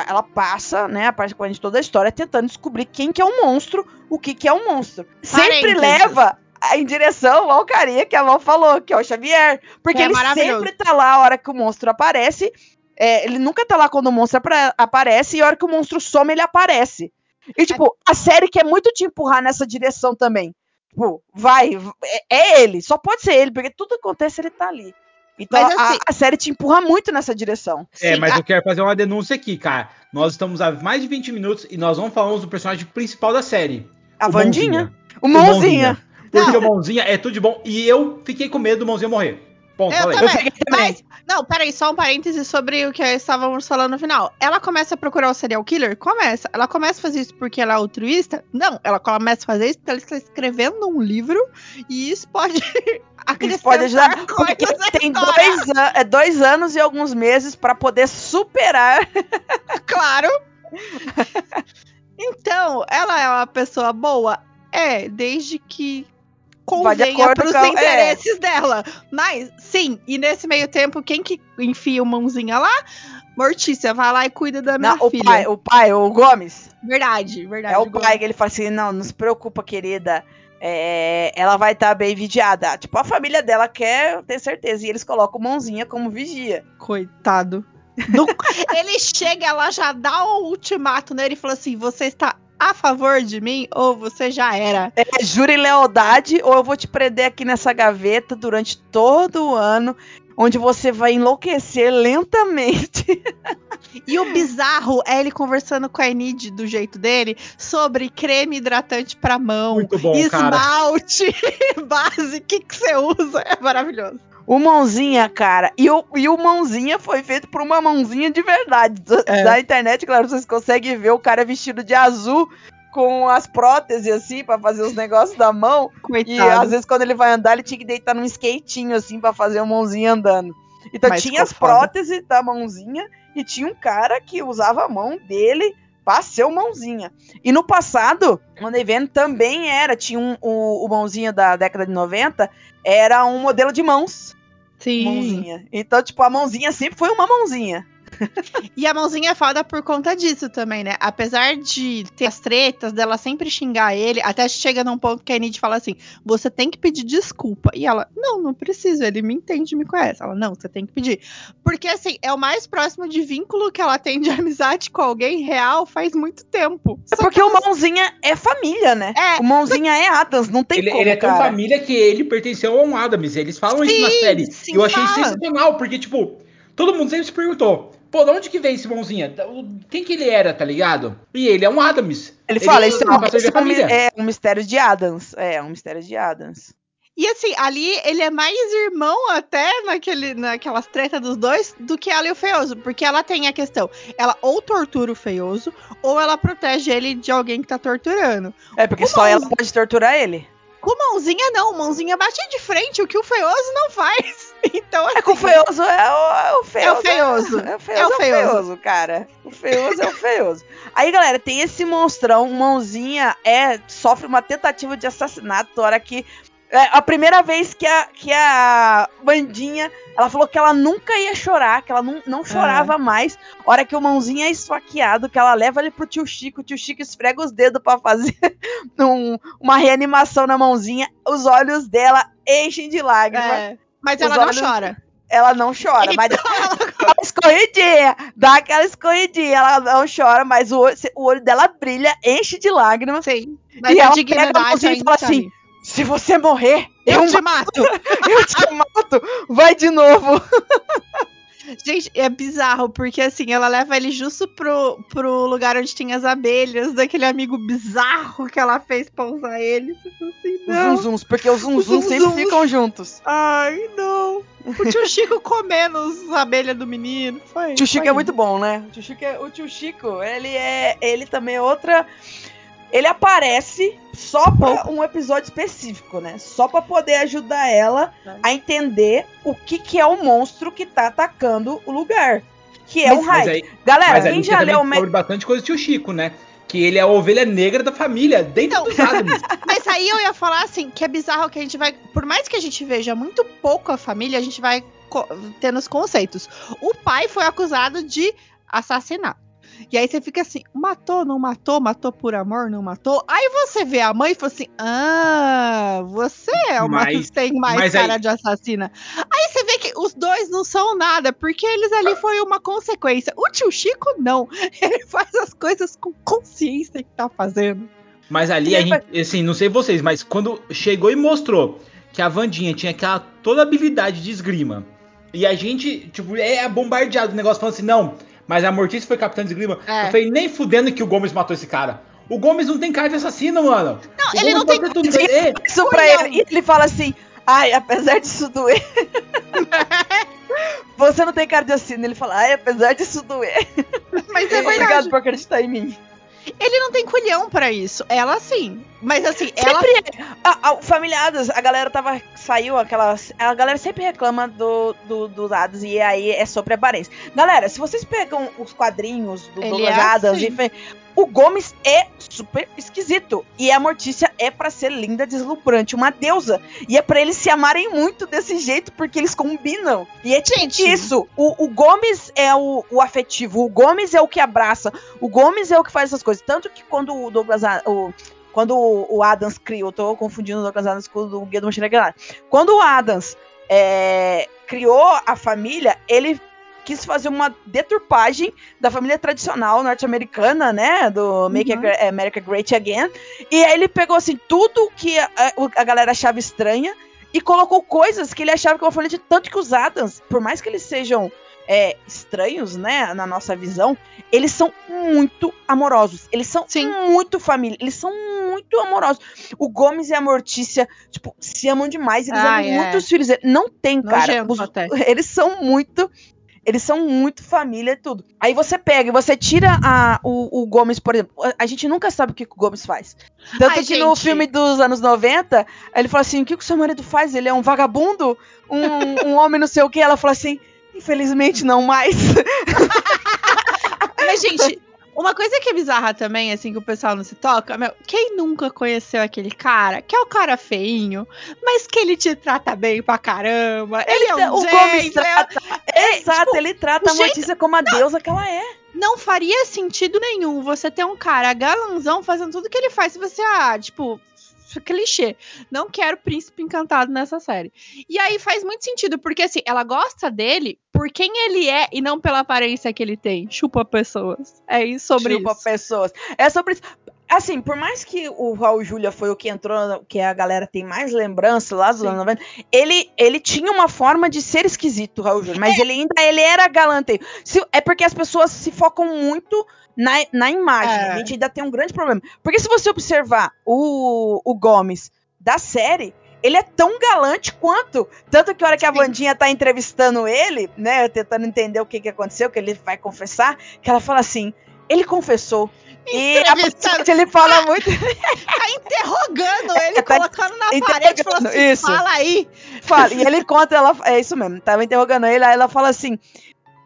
ela passa, né, a parte de toda a história, tentando descobrir quem que é o monstro, o que que é o monstro. Sempre leva em direção ao carinha que a Val falou, que é o Xavier. Porque Que é ele sempre tá lá a hora que o monstro aparece. É, ele nunca tá lá quando o monstro aparece, e a hora que o monstro some, ele aparece. E, tipo, a série quer muito te empurrar nessa direção também. Tipo, vai, é, é ele, só pode ser ele, porque tudo acontece, ele tá ali. Então Mas, a- assim- a, série te empurra muito nessa direção. É, Sim, mas a- eu quero fazer uma denúncia aqui, cara. Nós estamos há mais de 20 minutos e nós não falamos do personagem principal da série. A o Vandinha. O Mãozinha. Mãozinha. Porque Não. o Mãozinha é tudo de bom. E eu fiquei com medo do Mãozinha morrer. Ponto, Eu também. Eu também. Mas, não, peraí, só um parêntese sobre o que estávamos falando no final. Ela começa a procurar o serial killer? Começa. Ela começa a fazer isso porque ela é altruísta? Não, ela começa a fazer isso porque ela está escrevendo um livro e isso pode acrescentar Isso pode ajudar. Porque tem dois, an- é, dois anos e alguns meses pra poder superar. Claro. então, ela é uma pessoa boa? É, desde que convenha acordo pros com é. interesses dela. Mas, sim, e nesse meio tempo, quem que enfia o mãozinha lá? Mortícia, vai lá e cuida da minha Não, o filha. pai, o pai, o Gomes. Verdade, verdade. É o Gomes. pai que ele fala assim: não, não se preocupa, querida. É, ela vai estar bem vigiada. Tipo, a família dela quer, tenho certeza. E eles colocam mãozinha como vigia. Coitado. Do- ele chega, ela já dá o ultimato nele e fala assim: você está a favor de mim ou você já era? É jura e lealdade, ou eu vou te prender aqui nessa gaveta durante todo o ano, onde você vai enlouquecer lentamente. E o bizarro é ele conversando com a Enid do jeito dele sobre creme hidratante pra mão, Muito bom, cara. esmalte, base, o que, que você usa? É maravilhoso. O mãozinha, cara. E o, e o mãozinha foi feito por uma mãozinha de verdade. Da, É. da internet, claro, vocês conseguem ver o cara vestido de azul com as próteses assim pra fazer os negócios da mão. E Coitado. às vezes quando ele vai andar, ele tinha que deitar num skatinho assim pra fazer o mãozinha andando. Então Mas tinha as próteses da mãozinha e tinha um cara que usava a mão dele pra ser o mãozinha. E no passado, o Neven também era, tinha um, o, o mãozinha da década de 90, era um modelo de mãos. Sim. Mãozinha. Então, tipo, a mãozinha sempre foi uma mãozinha. E a mãozinha é foda por conta disso também, né? Apesar de ter as tretas dela sempre xingar ele, até chega num ponto que a Enid fala assim: você tem que pedir desculpa. E ela, não, não preciso, ele me entende, me conhece. Ela, não, você tem que pedir. Porque assim, é o mais próximo de vínculo que ela tem de amizade com alguém real faz muito tempo. É Só porque que o mãozinha é família, né? É, O mãozinha é Adams, não tem Ele, como, ele é tão cara. família que ele pertenceu a um Adams. Eles falam isso na Sim, série. sim, E eu achei fala. sensacional, porque, tipo, todo mundo sempre se perguntou: pô, de onde que veio esse mãozinha? Quem que ele era, tá ligado? E ele é um Adams. Ele fala, isso é, um, é um é um mistério de Adams. É, um mistério de Adams. E assim, ali ele é mais irmão até naquele, naquelas tretas dos dois do que ela e o Feioso. Porque ela tem a questão, ela ou tortura o Feioso, ou ela protege ele de alguém que tá torturando. É, porque só ela pode torturar ele. Com mãozinha não, mãozinha bate de frente, o que o Feioso não faz. Então assim, É que o feioso é o, é o feioso. É o feioso. É o feioso, é o feioso, cara. O feioso é o feioso. Aí, galera, tem esse monstrão, mãozinha, é, sofre uma tentativa de assassinato, na hora que. É a primeira vez que a, que a Bandinha, ela falou que ela nunca ia chorar, que ela não, não chorava mais. A hora que o mãozinha é esfaqueado, que ela leva ele pro tio Chico, o tio Chico esfrega os dedos pra fazer um- uma reanimação na mãozinha, os olhos dela enchem de lágrimas. é, mas ela não olhos- chora. Ela não chora, mas Então, dá aquela escorridinha, dá aquela escorridinha, ela não chora, mas o olho, o olho dela brilha, enche de lágrimas. Sim. Mas E a ela pega a mãozinha e fala tá assim, ali. Se você morrer, Eu, Eu te mato. Eu te mato. Vai de novo. Gente, é bizarro, porque assim, ela leva ele justo pro, pro lugar onde tem as abelhas, daquele amigo bizarro que ela fez pra usar ele. Assim, Os não. zunzuns, porque os zunzuns Os sempre ficam juntos. Ai, não. O tio Chico comendo as abelhas do menino. Foi. Tio Chico foi é muito bom, né? O tio Chico, é- o tio Chico, ele é. Ele também é outra. Ele aparece só pra um episódio específico, né? Só pra poder ajudar ela a entender o que, que é o monstro que tá atacando o lugar. Que é Mas- um raio. Galera, mas quem já leu o. Descobre bastante coisa do tio Chico, né? Que ele é a ovelha negra da família, dentro Então, dos Adams. Mas aí eu ia falar assim, que é bizarro que a gente vai. Por mais que a gente veja muito pouco a família, a gente vai co- tendo os conceitos. O pai foi acusado de assassinato. E aí você fica assim, matou, não matou, matou por amor, não matou. Aí você vê a mãe e fala assim: Ah, você é uma Mas- tem mais cara aí- de assassina. Aí você vê que os dois não são nada, porque eles ali foi uma consequência. O tio Chico, não. Ele faz as coisas com consciência que tá fazendo. Mas ali a gente, assim, não sei vocês, mas quando chegou e mostrou que a Vandinha tinha aquela toda habilidade de esgrima, e a gente, tipo, é bombardeado o negócio falando assim, não, mas a Mortícia foi capitã de esgrima. É. Eu falei, nem fudendo que o Gomes matou esse cara. O Gomes não tem cara de assassino, mano. Não, O ele Gomes não tem tudo- É, isso pra Olhão. ele. E ele fala assim: ai, apesar disso doer. Você não tem cara de assassino. Ele fala, ai, apesar disso doer. Mas é Obrigado verdade. por acreditar em mim. Ele não tem culhão pra isso. Ela sim. Mas assim, ela. Sempre. A, a, o Família Adams, a galera tava. Saiu aquela. A galera sempre reclama do, do, dos Adams e aí é sobre a aparência. Galera, se vocês pegam os quadrinhos do Ele Douglas é Adams, assim. e o Gomes é super esquisito. E a Mortícia é pra ser linda, deslumbrante, uma deusa. E é pra eles se amarem muito desse jeito, porque eles combinam. E é tipo Gente. isso. O, o Gomes é o, o afetivo, o Gomes é o que abraça, o Gomes é o que faz essas coisas. Tanto que quando o Douglas. O, quando o Adams criou, eu tô confundindo o Douglas Adams com o Guia do Mochileiro. Quando o Adams é, criou a família, ele quis fazer uma deturpagem da família tradicional norte-americana, né? Do Make Uhum. America Great Again. E aí ele pegou, assim, tudo que a, a galera achava estranha e colocou coisas que ele achava que eu falei de tanto que os Adams, por mais que eles sejam é, estranhos, né, na nossa visão, eles são muito amorosos. Eles são Sim. muito família. Eles são muito amorosos. O Gomes e a Mortícia, tipo, se amam demais. Eles Ai, amam é. muito os filhos. Não tem, cara. Os- eles são muito. Eles são muito família e tudo. Aí você pega e você tira a, o, o Gomes, por exemplo. A, gente nunca sabe o que, que o Gomes faz. Tanto Ai, que no gente. filme dos anos 90, ele fala assim: o que, que o seu marido faz? Ele é um vagabundo? Um, um homem não sei o que? Ela fala assim. Infelizmente não mais. Mas, gente, uma coisa que é bizarra também, assim, que o pessoal não se toca, meu, quem nunca conheceu aquele cara, que é o cara feinho, mas que ele te trata bem pra caramba. Ele, é um o Gomes trata. Exato, tipo, ele trata a jeito- Mortícia como a deusa que ela é. não faria sentido nenhum você ter um cara galanzão fazendo tudo que ele faz se você, ah, tipo, clichê. Não quero príncipe encantado nessa série. E aí faz muito sentido, porque assim, ela gosta dele por quem ele é e não pela aparência que ele tem. Chupa pessoas. É isso sobre Chupa isso. pessoas. É sobre isso. Assim, por mais que o Raul Júlia foi o que entrou, que a galera tem mais lembrança lá dos anos 90, ele, ele tinha uma forma de ser esquisito, Raul Júlia, É. mas ele ainda ele era galante. Se- é porque as pessoas se focam muito na, na imagem. É. A gente ainda tem um grande problema. Porque se você observar o, o Gomes da série, ele é tão galante quanto. Tanto que a hora que a. Vandinha tá entrevistando ele, né, tentando entender o que, que aconteceu, que ele vai confessar, que ela fala assim: ele confessou. E a Entrevistando. parte ele fala muito. Tá interrogando ele, Tá colocando na parede, falando assim, isso. fala aí. Fala, e ele conta, ela, é isso mesmo, tava interrogando ele, aí ela fala assim: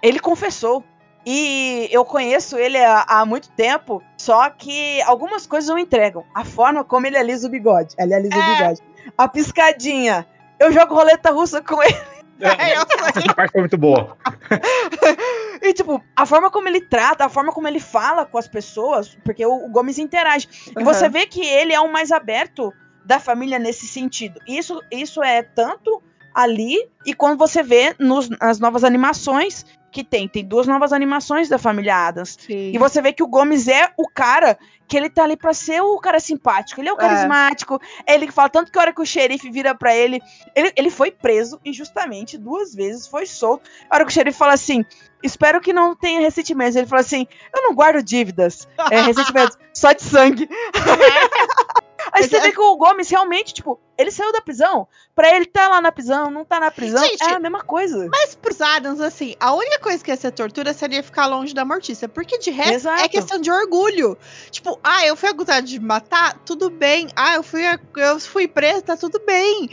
ele confessou. E eu conheço ele há, há muito tempo, só que algumas coisas não entregam. A forma como ele alisa o bigode. Ele alisa o É. bigode. A piscadinha. Eu jogo roleta russa com ele. É, sei. Essa parte foi muito boa. E, tipo, a forma como ele trata, a forma como ele fala com as pessoas, porque o, o Gomes interage. E Uhum. você vê que ele é o mais aberto da família nesse sentido. Isso, isso é tanto ali, e quando você vê nos, nas novas animações, que tem. Tem duas novas animações da família Adams. Sim. E você vê que o Gomes é o cara que ele tá ali pra ser o cara simpático. Ele é o carismático. É ele fala tanto que a hora que o xerife vira pra ele, ele. Ele foi preso injustamente duas vezes, foi solto. A hora que o xerife fala assim: Espero que não tenha ressentimentos. Ele fala assim: Eu não guardo dívidas, é, ressentimentos, só de sangue. Aí você é- vê que o Gomes realmente, tipo, ele saiu da prisão. Pra ele tá lá na prisão, não tá na prisão, Gente, é a mesma coisa. Mas pros Adams, assim, a única coisa que ia ser tortura seria ficar longe da mortícia. Porque de resto Exato. é questão de orgulho. Tipo, ah, eu fui acusado de matar, tudo bem. Ah, eu fui, eu fui preso, tá tudo bem.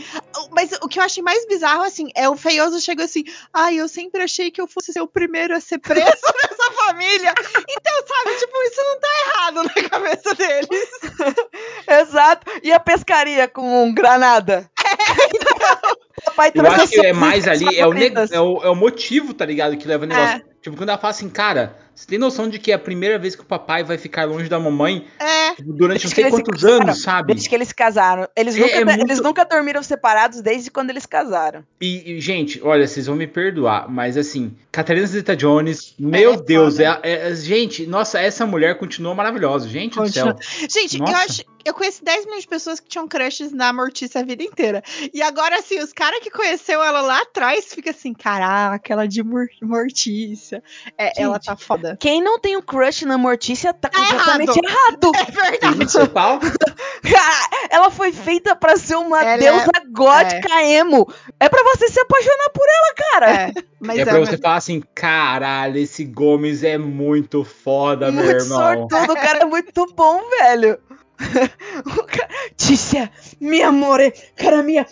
Mas o que eu achei mais bizarro, assim, é o feioso chegou assim, ai, eu sempre achei que eu fosse ser o primeiro a ser preso nessa família. Então, sabe, tipo, isso não tá errado na cabeça deles. Exato. E a pescaria com granada? Papai Eu acho que é mais ali, é o, é, o, é o motivo, tá ligado? Que leva o negócio. É. Tipo, quando ela fala assim, cara, você tem noção de que é a primeira vez que o papai vai ficar longe da mamãe É. tipo, durante não sei quantos casaram, anos, sabe? Desde que eles se casaram. Eles, É, nunca, é muito- eles nunca dormiram separados desde quando eles casaram. E, e, gente, olha, vocês vão me perdoar, mas assim, Catarina Zeta Jones, meu é Deus, foda. é, é- gente, nossa, essa mulher continua maravilhosa, gente Continua. do céu. Gente, eu Nossa. acho. Eu conheci 10 milhões de pessoas que tinham crushes na Mortícia a vida inteira. E agora, assim, os caras que conheceu ela lá atrás fica assim, caraca, ela de Mor- Mortícia. É, ela tá foda. Quem não tem um crush na Mortícia tá, Tá completamente errado. É verdade. Principal, Cara, ela foi feita pra ser uma Ela deusa gótica emo. É pra você se apaixonar por ela, cara. É, mas é é, pra você falar assim, caralho, esse Gomes é muito foda, meu muito irmão. sortudo, o cara é muito bom, velho. Tícia, meu amor, cara minha.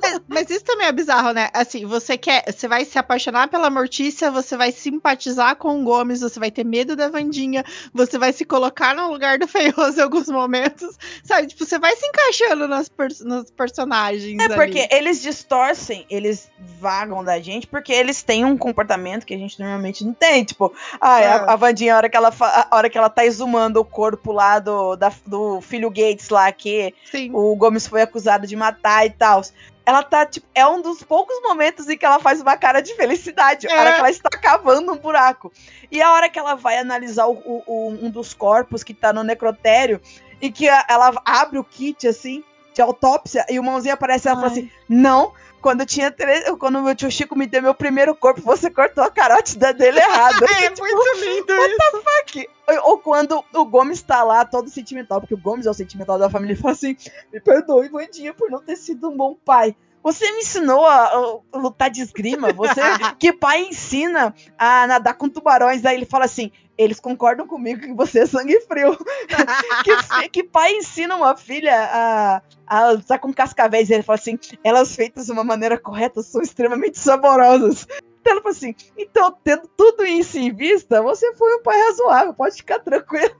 mas, mas isso também é bizarro, né? Assim, você quer. Você vai se apaixonar pela Mortícia, você vai simpatizar com o Gomes, você vai ter medo da Vandinha, você vai se colocar no lugar do feioso em alguns momentos. Sabe? Tipo, você vai se encaixando nas pers- nos personagens. É ali. porque eles distorcem, eles vagam da gente, porque eles têm um comportamento que a gente normalmente não tem. Tipo, ah, É. a, a Vandinha, a hora, que ela a hora que ela tá exumando o corpo lá do, da- do filho Gates lá, que Sim. o Gomes foi acusado de matar e tal. Ela tá, tipo, é um dos poucos momentos em que ela faz uma cara de felicidade. A hora É. que ela está cavando um buraco. E a hora que ela vai analisar o- o- um dos corpos que tá no necrotério, e que a- ela abre o kit, assim, de autópsia, e o mãozinho aparece e ela fala Ai. assim: Não, quando eu tinha três, quando o meu tio Chico me deu meu primeiro corpo, você cortou a carótida dele errado. É muito lindo isso. Fuck. Ou, ou quando o Gomes tá lá todo sentimental, porque o Gomes é o sentimental da família, e fala assim: Me perdoe, Vandinha, por não ter sido um bom pai. Você me ensinou a, a lutar de esgrima. Você, que pai ensina a nadar com tubarões? Aí ele fala assim: eles concordam comigo que você é sangue frio. que, que pai ensina uma filha a, a lutar com cascavéis? E ele fala assim: elas feitas de uma maneira correta são extremamente saborosas. Então ela fala assim: então, tendo tudo isso em vista, você foi um pai razoável, pode ficar tranquilo.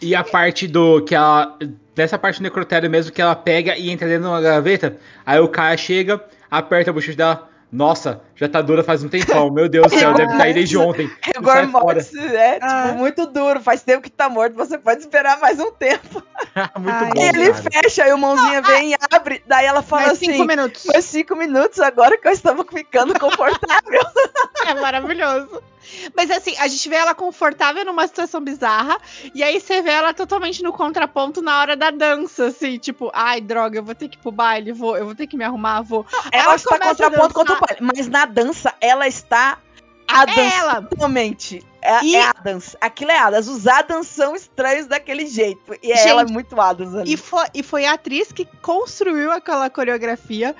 E a parte do que ela. Dessa parte do necrotério mesmo que ela pega e entra dentro de uma gaveta. Aí o cara chega, aperta a bochecha dela. Nossa, já tá dura faz um tempão. Meu Deus do céu, deve estar aí desde ontem. E Rigor mortis é, tipo, Ah. muito duro. Faz tempo que tá morto, você pode esperar mais um tempo. Muito Ai, bom. E ele cara. fecha, aí o mãozinha vem e abre. Daí ela fala Mais assim: cinco minutos. mais cinco minutos agora que eu estava ficando confortável. É maravilhoso. Mas assim, a gente vê ela confortável numa situação bizarra, e aí você vê ela totalmente no contraponto na hora da dança, assim, tipo, ai, droga, eu vou ter que ir pro baile, vou, eu vou ter que me arrumar, vou. Ela, Ela está a contraponto contra o pai. Mas na dança, ela está Adams É ela. totalmente. É, E- é Adams. Aquilo é Adams. Os Adams são estranhos daquele jeito. E Gente, ela é muito Adams ali. E foi, e foi a atriz que construiu aquela coreografia.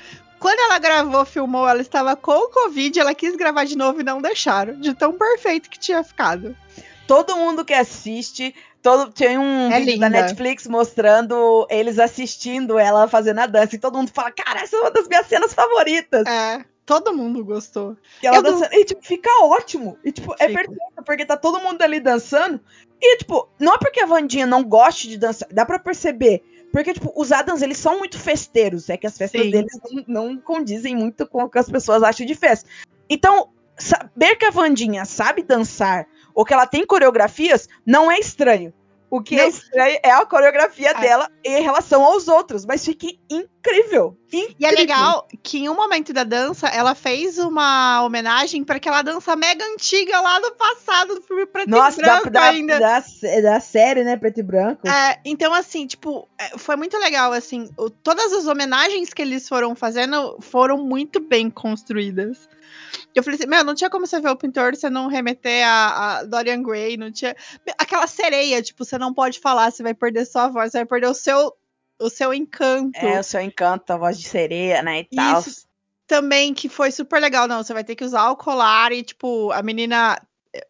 Quando ela gravou, filmou, ela estava com o Covid, ela quis gravar de novo e não deixaram, de tão perfeito que tinha ficado. Todo mundo que assiste, todo tem um É vídeo da linda. Netflix mostrando eles assistindo ela fazendo a dança. E todo mundo fala, cara, essa é uma das minhas cenas favoritas. É, todo mundo gostou. E ela não- dançando. E, tipo, fica ótimo. E, tipo, é perfeito, porque tá todo mundo ali dançando. E, tipo, não é porque a Vandinha não goste de dançar, dá pra perceber. Porque, tipo, os Adams, eles são muito festeiros. É que as festas Sim. deles não, não condizem muito com o que as pessoas acham de festa. Então, saber que a Vandinha sabe dançar ou que ela tem coreografias não é estranho. O que é estranho é a coreografia É. dela em relação aos outros, mas fica incrível. incrível. E é legal que em um momento da dança, ela fez uma homenagem para aquela dança mega antiga lá do passado, do filme preto Nossa, e da, branco da, ainda. da, da série, né, preto e branco. É, então, assim, tipo, é, foi muito legal, assim, o- todas as homenagens que eles foram fazendo foram muito bem construídas. Eu falei assim, meu, não tinha como você ver o pintor e você não remeter a, a Dorian Gray, não tinha... Aquela sereia, tipo, você não pode falar, você vai perder sua voz, você vai perder o seu, o seu encanto. É, o seu encanto, a voz de sereia, né, e tal. Isso também que foi super legal. Não, você vai ter que usar o colar e, tipo, a menina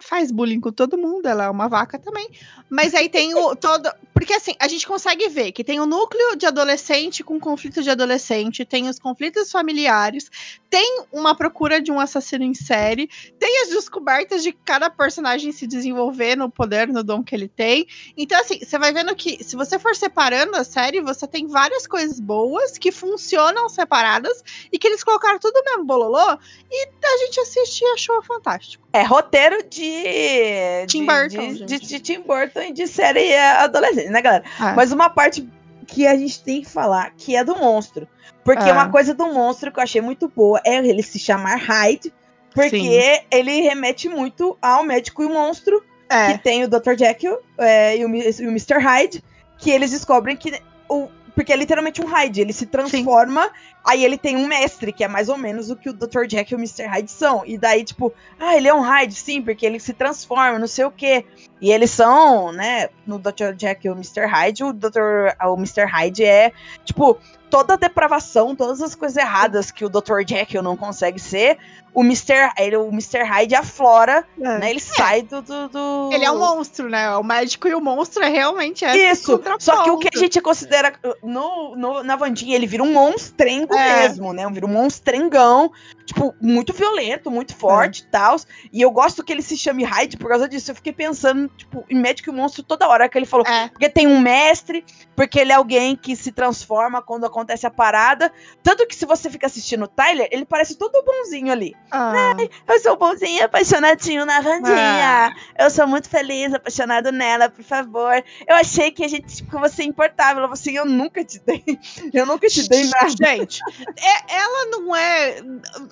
faz bullying com todo mundo, ela é uma vaca também. Mas aí tem o todo. Porque assim, a gente consegue ver que tem o núcleo de adolescente com conflito de adolescente, tem os conflitos familiares, tem uma procura de um assassino em série, tem as descobertas de cada personagem se desenvolver no poder, no dom que ele tem. Então, assim, você vai vendo que se você for separando a série, você tem várias coisas boas que funcionam separadas e que eles colocaram tudo no mesmo bololô e a gente assiste e achou fantástico. É roteiro de. Tim de- Burton, de, de- de Tim Burton e de série adolescente, né, galera? Ah. Mas uma parte que a gente tem que falar, que é do monstro. Porque Ah. uma coisa do monstro que eu achei muito boa é ele se chamar Hyde. Porque Sim. ele remete muito ao médico e o monstro, É. que tem o Dr. Jekyll é, e, o, e o Mr. Hyde, que eles descobrem que. O, porque é literalmente um Hyde, ele se transforma, aí ele tem um mestre, que é mais ou menos o que o Dr. Jekyll e o Mr. Hyde são. E daí, tipo, ah, ele é um Hyde, sim, porque ele se transforma, não sei o quê. E eles são, né, no Dr. Jekyll e o Mr. Hyde, o Dr. o Mr. Hyde é, tipo, toda a depravação, todas as coisas erradas que o Dr. Jekyll não consegue ser, o Mr. ele- o Mr. Hyde aflora, né, ele sai do, do, do- Ele é um monstro, né? O médico e o monstro é realmente essa Isso, só que o que a gente considera no, no- na Vandinha, ele vira um monstrengo É. mesmo, né? Vira um monstrengão, tipo, muito violento, muito forte e tal. E eu gosto que ele se chame Hyde por causa disso. Eu fiquei pensando, tipo, em Médico e Monstro toda hora que ele falou. É. Porque tem um mestre, porque ele é alguém que se transforma quando acontece a parada. Tanto que se você fica assistindo o Tyler, ele parece todo bonzinho ali. Ah, Eu sou bonzinho, apaixonadinho na Vandinha. Eu sou muito feliz, apaixonado nela, por favor. Eu achei que a gente, tipo, você importava. Ela falou assim, eu nunca te dei. Eu nunca te dei nada. Gente, é- ela não é.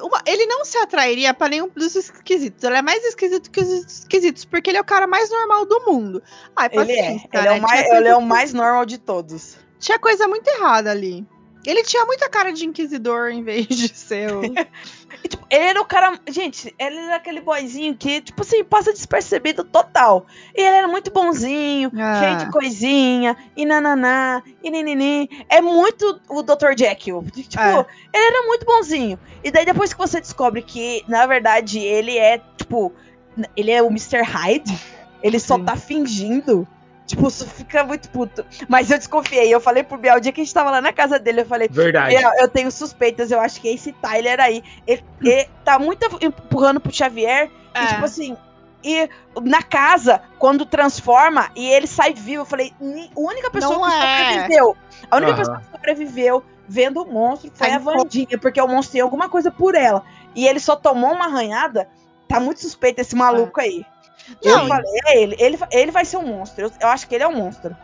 uma- ele não se atrairia pra nenhum dos esquisitos. Ela é mais esquisito que os esquisitos, porque ele é o cara mais normal do mundo. Ai, Ele é. Ele é, né? o mais, ele é o mais normal de todos. Tinha coisa muito errada ali. Ele tinha muita cara de inquisidor em vez de ser o. E, tipo, ele era o cara. Gente, ele era aquele boyzinho que, tipo assim, passa despercebido total. E ele era muito bonzinho, Ah. cheio de coisinha, e nananá, e ninini. É muito o Dr. Jekyll. Tipo, É. ele era muito bonzinho. E daí depois que você descobre que, na verdade, ele é, tipo, ele é o Mr. Hyde, ele só Sim. tá fingindo. Tipo, isso fica muito puto. Mas eu desconfiei. Eu falei pro Biel, o dia que a gente tava lá na casa dele, eu falei, Verdade. eu, eu tenho suspeitas, eu acho que é esse Tyler aí. Ele, ele tá muito empurrando pro Xavier. E, É. tipo assim. E na casa, quando transforma e ele sai vivo, eu falei, "Ni- a única pessoa Não que é. sobreviveu. A única Aham. pessoa que sobreviveu vendo o monstro foi a Vandinha, porque o monstro tem alguma coisa por ela. E ele só tomou uma arranhada. Tá muito suspeito esse maluco aí. Eu Não, falei, é ele, ele. Ele vai ser um monstro. Eu, eu acho que ele é um monstro.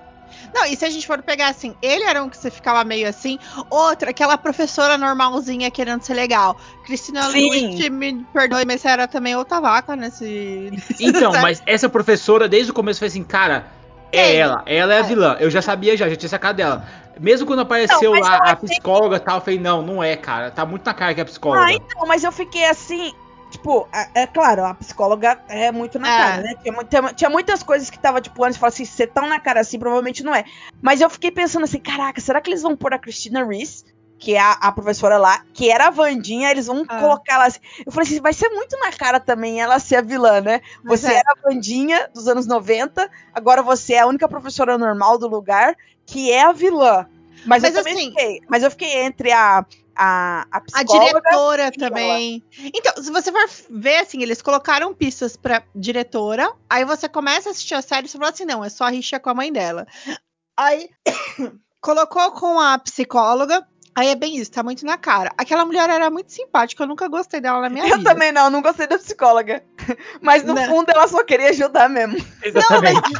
Não, e se a gente for pegar assim, ele era um que você ficava meio assim, outra, aquela professora normalzinha querendo ser legal. Cristina. Lewitt, me perdoe, mas era também outra vaca nesse. Então, mas essa professora, desde o começo, foi assim, cara, é Quem? ela, ela é a É. vilã. Eu já sabia já, já tinha sacado dela. Mesmo quando apareceu Não, lá eu a achei psicóloga e tal, eu falei, não, não é, cara. Tá muito na cara que é a psicóloga. Ah, então, mas eu fiquei assim. Tipo, é, é claro, a psicóloga é muito na É. cara, né? Tinha, tinha- tinha muitas coisas que tava, tipo, antes, falava assim, você tão na cara assim, provavelmente não é. Mas eu fiquei pensando assim, caraca, será que eles vão pôr a Christina Reese, que é a, a professora lá, que era a Vandinha, eles vão Ah. colocar ela assim. Eu falei assim, vai ser muito na cara também ela ser a vilã, né? Mas Você é. era a Vandinha dos anos 90, agora você é a única professora normal do lugar, que é a vilã. Mas, Mas eu também assim- fiquei. Mas eu fiquei entre a, a, a A diretora ela. também. Então, se você for ver assim, eles colocaram pistas pra diretora, aí você começa a assistir a série e você fala assim: não, é só a rixa com a mãe dela. Aí colocou com a psicóloga. Aí é bem isso, tá muito na cara. Aquela mulher era muito simpática, eu nunca gostei dela na minha Eu vida. também não, não gostei da psicóloga. Mas no Né? fundo ela só queria ajudar mesmo. Exatamente.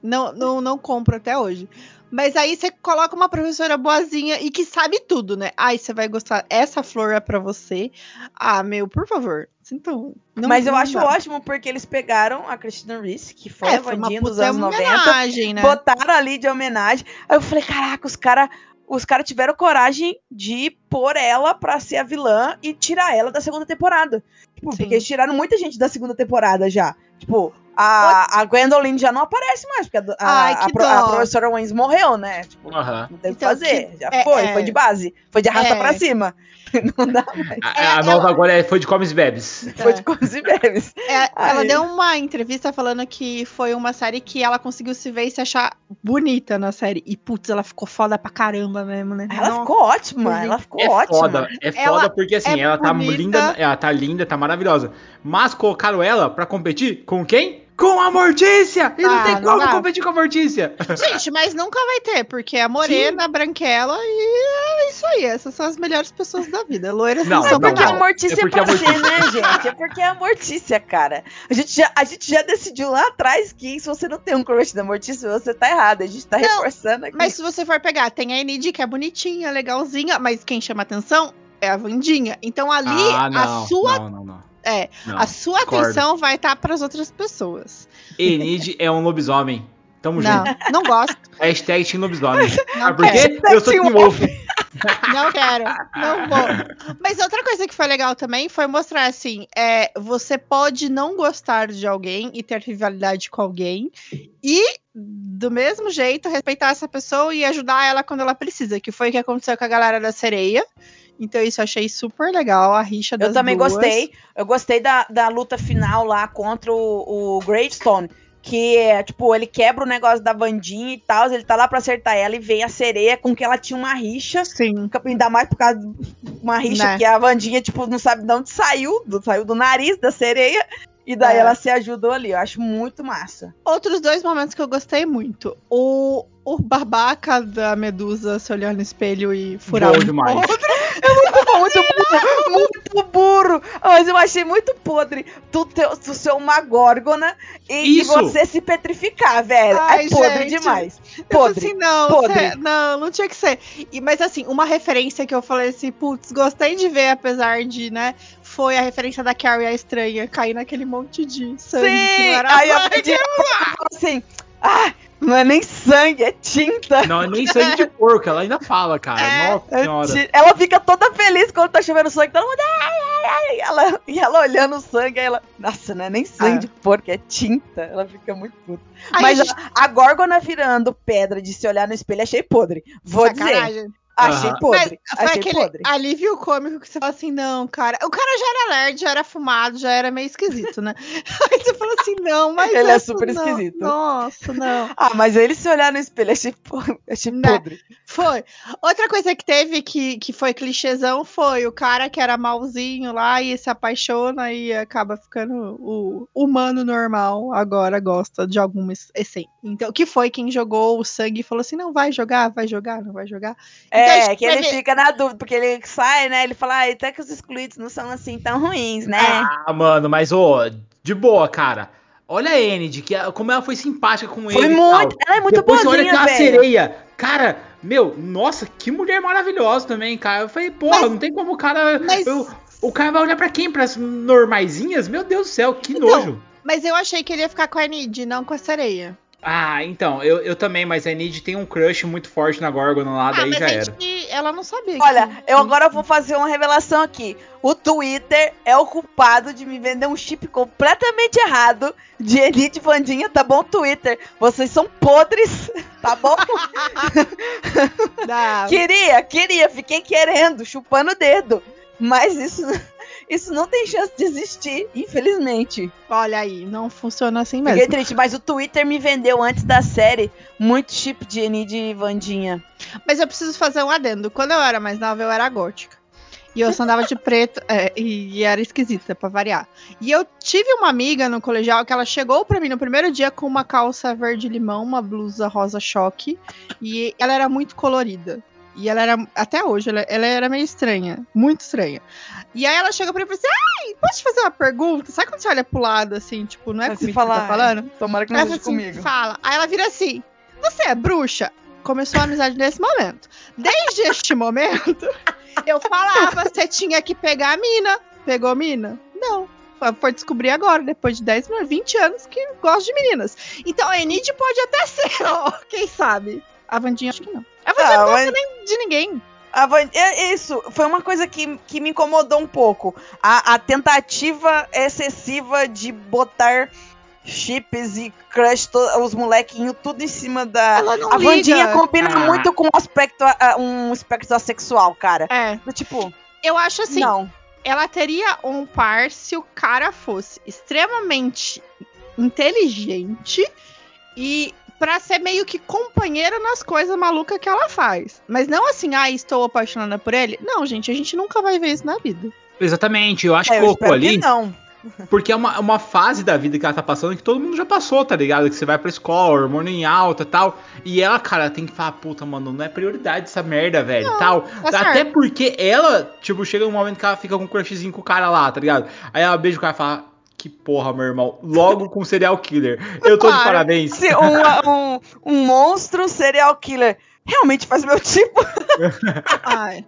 Não, não, não compro até hoje. Mas aí você coloca uma professora boazinha e que sabe tudo, né? Ai, você vai gostar. Essa flor é pra você. Ah, meu, por favor. Então, não, Mas eu não acho dá. ótimo porque eles pegaram a Christina Ricci, que foi É, a Vandinha dos anos 90, homenagem, né? botaram ali de homenagem. Aí eu falei, caraca, os caras os cara tiveram coragem de pôr ela pra ser a vilã e tirar ela da segunda temporada. Tipo, Sim. porque eles tiraram muita gente da segunda temporada já. Tipo, a, a Gwendolyn já não aparece mais, porque a, a, Ai, que a pro- a professora Waynes morreu, né? Tipo, não tem o que Então, fazer. que- Já é, foi, é. foi de base. Foi de arrasta É. pra cima. Não dá mais. A, É, a nova agora é, foi de comes e bebes. Foi É. de coisas e bebes. É, ela deu uma entrevista falando que foi uma série que ela conseguiu se ver e se achar bonita na série. E, putz, ela ficou foda pra caramba mesmo, né? Ela Nossa. ficou ótima, ela ficou É ótima. foda, é foda Ela porque assim, é ela tá bonita. linda, ela tá linda, tá maravilhosa. Mas colocaram ela pra competir com quem? Com a Mortícia! E não Ah, tem não como dá. competir com a Mortícia. Gente, mas nunca vai ter, porque é morena, branquela e é isso aí. Essas são as melhores pessoas da vida. Loiras Não, não, É são não, porque a não. nada. Mortícia É é, porque a pra ser, né, gente? É porque é a Mortícia, cara. A gente, já, a gente já decidiu lá atrás que se você não tem um crush da Mortícia, você tá errado. A gente tá Não, reforçando aqui. Mas se você for pegar, tem a Enid, que é bonitinha, legalzinha, mas quem chama atenção é a Vandinha. Então ali, ah, não, a sua, não, não, não. É, Não, a sua discordo. atenção vai estar pras outras pessoas. Enid é um lobisomem. Tamo Não, junto. não gosto. Hashtag Team Lobisomem. Não Sabe por quero. quê? Eu sou Team Wolf. Não quero, não vou. Mas outra coisa que foi legal também foi mostrar assim: é, você pode não gostar de alguém e ter rivalidade com alguém, e do mesmo jeito respeitar essa pessoa e ajudar ela quando ela precisa, que foi o que aconteceu com a galera da sereia. Então, isso eu achei super legal, a rixa das Eu também duas. gostei. Eu gostei da, da luta final lá contra o, o Gravestone. Que é, tipo, ele quebra o negócio da Vandinha e tal. Ele tá lá pra acertar ela e vem a sereia com que ela tinha uma rixa. Sim. Ainda mais por causa de uma rixa Né. que a Vandinha, tipo, não sabe de onde saiu. Do, saiu do nariz da sereia. E daí É. ela se ajudou ali. Eu acho muito massa. Outros dois momentos que eu gostei muito. O, o babaca da Medusa se olhar no espelho e furar Bom um demais. Ficou muito burro, muito burro. Mas eu achei muito podre do, teu, do seu uma górgona e de você se petrificar, velho. Ai, é podre gente. demais. Eu falei Podre. assim, não, podre. cê- não, não tinha que ser. E, mas assim, uma referência que eu falei assim, putz, gostei de ver, apesar de, né, foi a referência da Carrie a estranha cair naquele monte de sangue que não Sim! era Aí sangue. Vandinha falou assim: ah, não é nem sangue, é tinta. Não, é nem sangue de porco, ela ainda fala, cara. É, Nossa É senhora. Ela fica toda feliz quando tá chovendo sangue. Todo mundo. Ai, ai, ai. E ela, e ela olhando o sangue, aí ela. Nossa, não é nem sangue Ah. de porco, é tinta. Ela fica muito puta. Aí Mas a gente- a, a Górgona virando pedra de se olhar no espelho, achei podre. Vou dizer. Achei Aham. podre. Mas foi achei aquele podre. alívio cômico que você fala assim, não, cara. O cara já era lerdo, já era fumado, já era meio esquisito, né? Aí você fala assim, não, mas. Ele é super não. esquisito. Nossa, não. Ah, mas ele se olhar no espelho, achei, po- achei Né? podre. Foi. Outra coisa que teve que, que foi clichêzão foi o cara que era malzinho lá e se apaixona e acaba ficando o humano normal. Agora gosta de alguma es- essência. Então, que foi quem jogou o sangue e falou assim: não vai jogar, vai jogar, não vai jogar. A É, que ele fica na dúvida, porque ele sai, né? Ele fala, ah, até que os excluídos não são assim tão ruins, né? Ah, mano, mas ô, de boa, cara. Olha a Enid, que como ela foi simpática com ele. Foi muito. Ela é muito Depois você olha boazinha, aquela velho. sereia. Cara, meu, nossa, que mulher maravilhosa também, cara. Eu falei, porra, Mas- não tem como o cara. mas- eu- o cara vai olhar pra quem? Pras normaisinhas? Meu Deus do céu, que Então, nojo. Mas eu achei que ele ia ficar com a Nid, não com a sereia. Ah, então, eu, eu também, mas a Enid tem um crush muito forte na Gorgon lá, Ah, daí mas já a era. gente, ela não sabia. Olha, que- eu agora vou fazer uma revelação aqui. O Twitter é o culpado de me vender um chip completamente errado de Elite Vandinha, tá bom, Twitter? Vocês são podres, tá bom? Queria, queria, fiquei querendo, chupando o dedo. Mas isso, isso não tem chance de existir, infelizmente. Olha aí, não funciona assim Fiquei mesmo. triste, mas o Twitter me vendeu antes da série muito chip de Enid e Vandinha. Mas eu preciso fazer um adendo. Quando eu era mais nova, eu era gótica. E eu só andava de preto é, e, e era esquisita, pra variar. E eu tive uma amiga no colegial que ela chegou pra mim no primeiro dia com uma calça verde limão, uma blusa rosa choque. E ela era muito colorida. E ela era, até hoje, ela, ela era meio estranha. Muito estranha. E aí ela chega pra mim e fala assim: Ai, posso te fazer uma pergunta? Sabe quando você olha pro lado, assim, tipo, não é Aí comigo você fala, que você tá falando? "Ai, Tomara que não Ela seja assim, comigo. Fala. Aí ela vira assim: Você é bruxa? Começou a amizade nesse momento. Desde este momento, eu falava: Você tinha que pegar a mina. Pegou a mina? Não. Foi- Foi descobrir agora, depois de 10, 20 anos, que gosta de meninas. Então a Enid pode até ser, ó, quem sabe? A Vandinha acho que não. A Vandinha Ah, não gosta mas- nem de ninguém. A Van- é Isso, foi uma coisa que, que me incomodou um pouco. A, a tentativa excessiva de botar chips e crush, to- os molequinhos tudo em cima da. Ela não a liga. Vandinha combina Ah. muito com um aspecto, a- um aspecto assexual, cara. É, Tipo, eu acho assim. não. ela teria um par se o cara fosse extremamente inteligente e pra ser meio que companheiro nas coisas malucas que ela faz. Mas não assim, ah, estou apaixonada por ele. Não, gente, a gente nunca vai ver isso na vida. Exatamente, eu acho É, que eu ali. que não. Porque é uma, é uma fase da vida que ela tá passando que todo mundo já passou, tá ligado? Que você vai pra escola, hormônio em alta e tal. E ela, cara, tem que falar, puta, mano, não é prioridade essa merda, velho. tal. tá Até certo. porque ela, tipo, chega um momento que ela fica com um crushzinho com o cara lá, tá ligado? Aí ela beija o cara e fala, que porra, meu irmão. Logo com serial killer. Eu tô de Claro. parabéns. Assim, um, um, um monstro serial killer realmente faz meu tipo. Ai.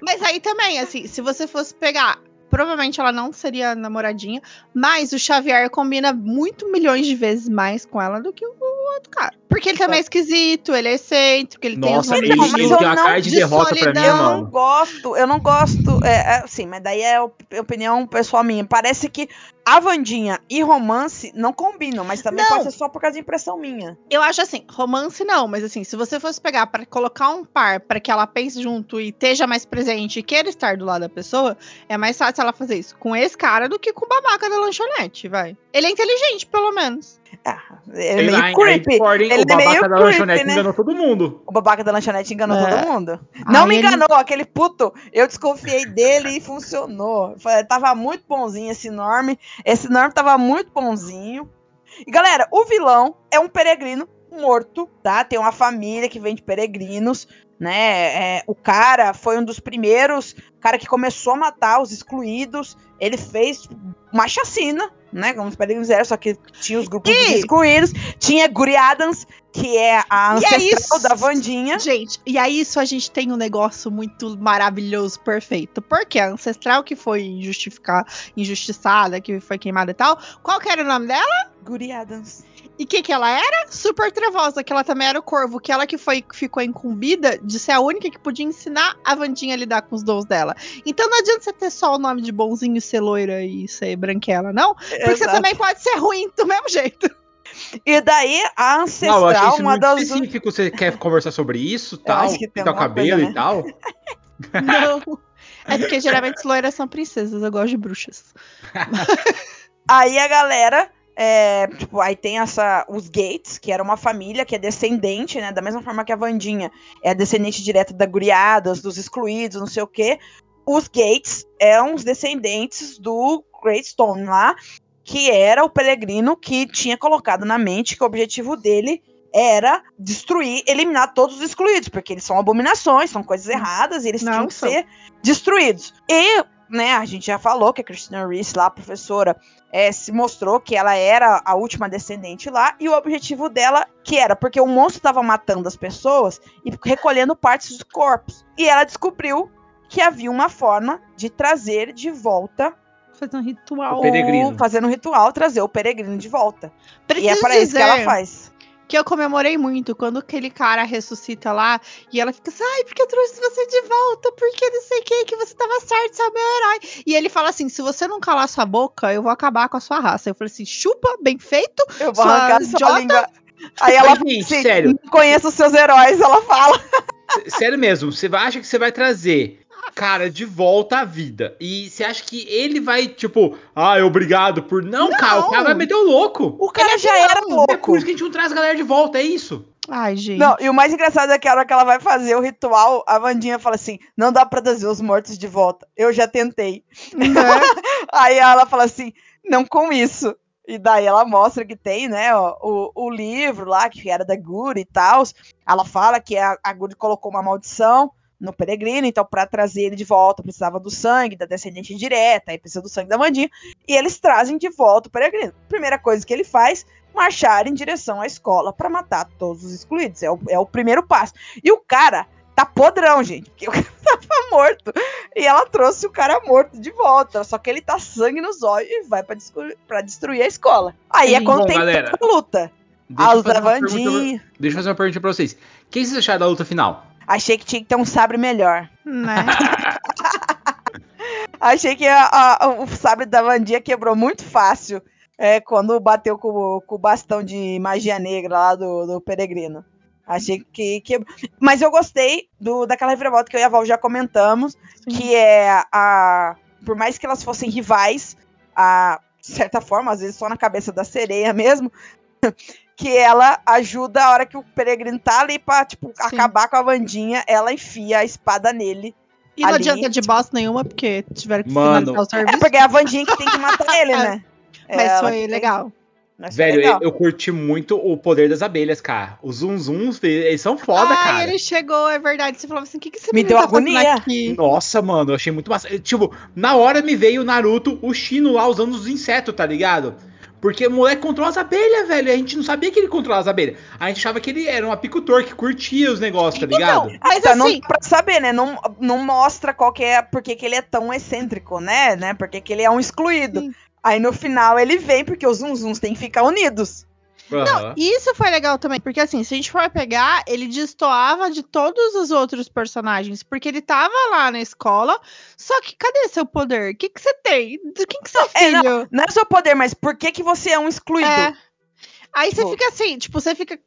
Mas aí também, assim, se você fosse pegar. Provavelmente ela não seria namoradinha, mas o Xavier combina muito milhões de vezes mais com ela do que o outro cara. Porque ele também é esquisito, ele é excêntrico, ele tem os Nossa, ele, mas ele eu tem uma não cara de de derrota pra mim, solidão. Eu não gosto, eu não gosto. É, é, sim, mas daí é op- opinião pessoal minha. Parece que a Vandinha e romance não combinam, mas também Não. pode ser só por causa de impressão minha. Eu acho assim, romance não, mas assim, se você fosse pegar pra colocar um par pra que ela pense junto e esteja mais presente e queira estar do lado da pessoa, é mais fácil ela fazer isso com esse cara do que com o babaca da lanchonete, vai. Ele é inteligente, pelo menos. Ah, é Sei meio creepy. Ele o é babaca meio da creepy, lanchonete né? enganou todo mundo. O babaca da lanchonete enganou É. todo mundo. Não Aí me ele- enganou, aquele puto. Eu desconfiei dele e funcionou. Foi- Tava muito bonzinho esse Norm. Esse Norm tava muito bonzinho. E galera, o vilão é um peregrino morto, tá? Tem uma família que vem de peregrinos, né? É, o cara foi um dos primeiros, cara que começou a matar os excluídos. Ele fez uma chacina, né? Como os peregrinos eram, só que tinha os grupos E- excluídos. Tinha Guri Adams, que é a é ancestral isso. da Vandinha. Gente, e aí isso a gente tem um negócio muito maravilhoso, perfeito. Porque a ancestral que foi injustificar, injustiçada, que foi queimada e tal, qual que era o nome dela? Guri Adams. E o que, que ela era? Super trevosa, que ela também era o corvo, que ela que foi ficou incumbida de ser a única que podia ensinar a Vandinha a lidar com os dons dela. Então não adianta você ter só o nome de bonzinho, ser loira e ser branquela, não. Porque você Exato. também pode ser ruim do mesmo jeito. E daí a Não, eu ancestral, achei isso uma muito das. específico. Você quer conversar sobre isso, tal? alguma cabelo coisa, e tal? Não. É porque geralmente as loiras são princesas, eu gosto de bruxas. Aí a galera. É, tipo, aí tem essa. Os Gates, que era uma família que é descendente, né? Da mesma forma que a Vandinha é descendente direta da Guriadas, dos excluídos, não sei o quê. Os Gates eram os descendentes do Great Stone lá, que era o peregrino que tinha colocado na mente que o objetivo dele era destruir, eliminar todos os excluídos, porque eles são abominações, são coisas erradas, e eles Não tinham que são. ser destruídos. E, né, a gente já falou que a Christina Reese, lá, a professora, é, se mostrou que ela era a última descendente lá, e o objetivo dela, que era, porque o monstro estava matando as pessoas e recolhendo partes dos corpos. E ela descobriu que havia uma forma de trazer de volta Fazer um ritual. O peregrino. fazendo um ritual, trazer o peregrino de volta. Preciso e é para isso que ela faz. Que eu comemorei muito quando aquele cara ressuscita lá e ela fica assim, ai, porque eu trouxe você de volta, porque não sei o que, que você tava certo, você é o meu herói. E ele fala assim: se você não calar sua boca, eu vou acabar com a sua raça. Eu falei assim: chupa, bem feito. Eu vou Sua arrancar sua idiota. língua. Aí ela Mas, assim, sério. não conheço os seus heróis, ela fala. Sério mesmo, você acha que você vai trazer cara de volta à vida. E você acha que ele vai, tipo, ah, obrigado por. Não, cara, o cara vai meter o louco. O cara Ele é já era É por louco. isso que a gente não traz a galera de volta, é isso. Ai, gente. Não, e o mais engraçado é que a hora que ela vai fazer o ritual, a Vandinha fala assim: não dá pra trazer os mortos de volta. Eu já tentei. Né? Aí ela fala assim: não com isso. E daí ela mostra que tem, né, ó, o, o livro lá, que era da Guri e tal. Ela fala que a, a Guri colocou uma maldição no peregrino, então para trazer ele de volta precisava do sangue da descendente direta, aí precisa do sangue da Mandinha, e eles trazem de volta o peregrino. Primeira coisa que ele faz, marchar em direção à escola para matar todos os excluídos. É o, é o primeiro passo. E o cara tá podrão, gente, porque o cara tava morto. E ela trouxe o cara morto de volta, só que ele tá sangue nos olhos e vai pra, descru- pra destruir a escola. Aí é quando Bom, tem galera, toda a luta. Deixa A eu, fazer uma Vandinha. pergunta, deixa eu fazer uma pergunta pra vocês. O que vocês acharam da luta final? Achei que tinha que ter um sabre melhor. Né? Achei que a- a- o sabre da Vandinha quebrou muito fácil é, quando bateu com, o- com o bastão de magia negra lá do, do peregrino. Achei que quebrou. Mas eu gostei do, daquela reviravolta que eu e a Val já comentamos, que é a. Por mais que elas fossem rivais, a, de certa forma, às vezes só na cabeça da sereia mesmo, que ela ajuda a hora que o peregrino tá ali pra, tipo, acabar com a Vandinha, ela enfia a espada nele. E não Ali, adianta de bosta nenhuma, porque tiveram que Mano. finalizar o É serviço. porque é a Vandinha que tem que matar ele, né? Mas Ela foi que tem- legal. Mas foi Velho, legal. eu, eu curti muito o poder das abelhas, cara. Os zum zums, eles são foda, Ai, cara. ele chegou, é verdade. Você falou assim: o que, que esse Me menino deu tá agonia. aqui? Nossa, mano, eu achei muito massa. Tipo, na hora me veio o Naruto, o Shino lá usando os insetos, tá ligado? Porque o moleque controla as abelhas, velho. A gente não sabia que ele controlava as abelhas. A gente achava que ele era um apicultor que curtia os negócios, tá ligado? Então, mas Tá, não assim, dá pra saber, né? Não, não mostra qual que é, porque que ele é tão excêntrico, né? né? Porque que ele é um excluído. Sim. Aí no final ele vem, porque os zunzuns têm que ficar unidos. Aham. isso foi legal também, porque assim, se a gente for pegar, ele destoava de todos os outros personagens, porque ele tava lá na escola, só que cadê seu poder? O que que você tem? Do que que você é É, não, filho? Não é só poder, mas por que, que você é um excluído? É. Aí você Tipo- fica assim, tipo, você fica.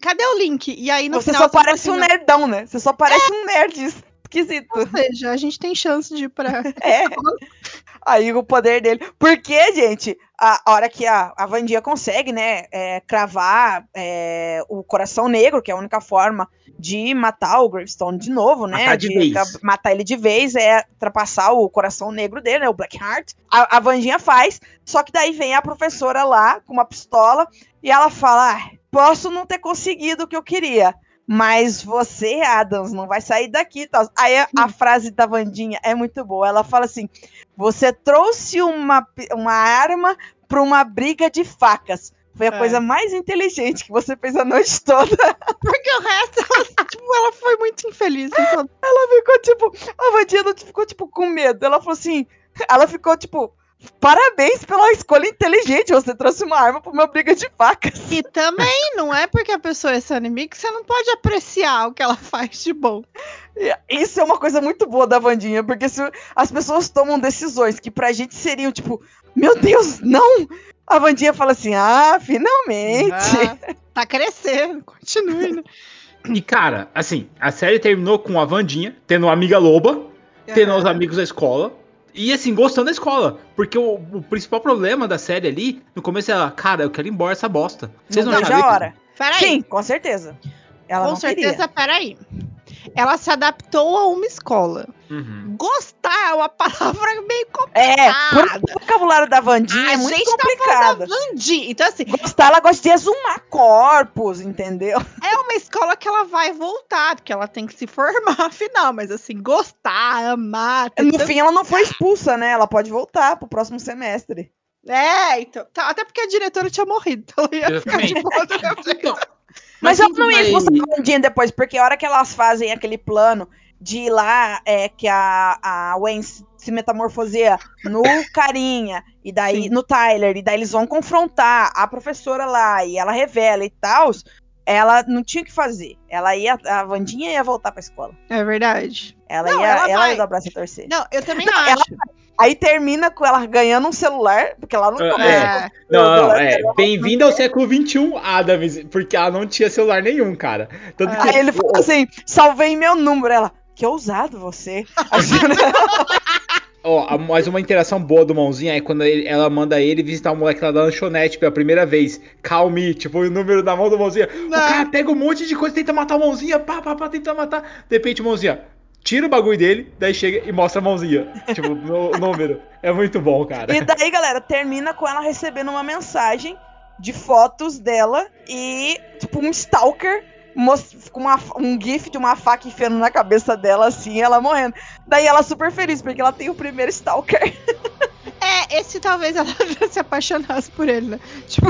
Cadê o link? E aí no você final só fala parece assim, um não. nerdão, né? Você só parece um nerd esquisito. Ou seja, a gente tem chance de ir pra. É. Aí o poder dele. Porque, gente, a, a hora que a, a Vandinha consegue, né, é, cravar é, o coração negro, que é a única forma de matar o Gravestone de novo, né? Matar de vez. tra- matar ele de vez, é ultrapassar o coração negro dele, né? O Black Heart. A, a Vandinha faz. Só que daí vem a professora lá com uma pistola e ela fala: ah, posso não ter conseguido o que eu queria. Mas você, Adams, não vai sair daqui. tal." Aí a, a frase da Vandinha é muito boa. Ela fala assim: você trouxe uma, uma arma para uma briga de facas. Foi a É. coisa mais inteligente que você fez a noite toda. Porque o resto, ela, tipo, ela foi muito infeliz. Então, Ela ficou tipo. A Vandinha ficou tipo com medo. Ela falou assim. Ela ficou tipo. Parabéns pela escolha inteligente. Você trouxe uma arma para uma briga de facas. e também não é porque a pessoa é seu inimigo que você não pode apreciar o que ela faz de bom. Isso é uma coisa muito boa da Vandinha, porque se as pessoas tomam decisões que pra gente seriam tipo, meu Deus, não! A Vandinha fala assim, ah, finalmente! Ah, tá crescendo, continue, né? E, cara, assim, a série terminou com a Vandinha tendo uma amiga loba, tendo os amigos da escola. E assim, gostando da escola. Porque o, o principal problema da série ali, no começo ela, cara, eu quero ir embora dessa bosta. Vocês não não acharam a hora. Peraí, Sim, com certeza. Ela com não certeza, queria. peraí. Ela se adaptou a uma escola. Uhum. Gostar é uma palavra meio É, complicada. por o vocabulário da Vandinha A é muito tá complicado. Vandi. Então, assim, Gostar, ela gosta de exumar corpos, entendeu? é uma escola que ela vai voltar, porque ela tem que se formar, afinal. Mas, assim, gostar, amar. No tanto- fim, ela não foi expulsa, né? Ela pode voltar pro próximo semestre. É, então. tá, até porque a diretora tinha morrido. Então ela ia ficar de jeito. Então, Mas, ela não ia a Vandinha depois, porque a hora que elas fazem aquele plano de ir lá, é que a, a Gwen se se metamorfoseia no carinha, e daí Sim. no Tyler, e daí eles vão confrontar a professora lá, e ela revela e tal, ela não tinha o que fazer. Ela ia, a Vandinha ia voltar pra escola. É verdade. Ela Não, ia, ela ela ia a torcer. Não, eu também Não, acho. ela- Aí termina com ela ganhando um celular, porque ela não É. começa. É. Não, não, Ela- é. Bem-vindo ao século XXI, Adams, porque ela não tinha celular nenhum, cara. Tanto que. Aí ele falou assim: salvei meu número. Ela, que ousado você. Ó, a- mais uma interação boa do Mãozinha é quando ele- ela manda ele visitar o moleque lá da lanchonete pela primeira vez. Calme, tipo, o número na mão do Mãozinha. O Não. cara pega um monte de coisa, tenta matar o Mãozinha, pá, pá, pá, tenta matar. De repente, o Mãozinha, tira o bagulho dele, daí chega e mostra a mãozinha. tipo, o número. É muito bom, cara. E daí, galera, termina com ela recebendo uma mensagem de fotos dela e, tipo, um stalker com uma, um gif de uma faca enfiando na cabeça dela, assim, ela morrendo. Daí ela super feliz, porque ela tem o primeiro stalker. É, esse talvez ela se apaixonasse por ele, né? Tipo,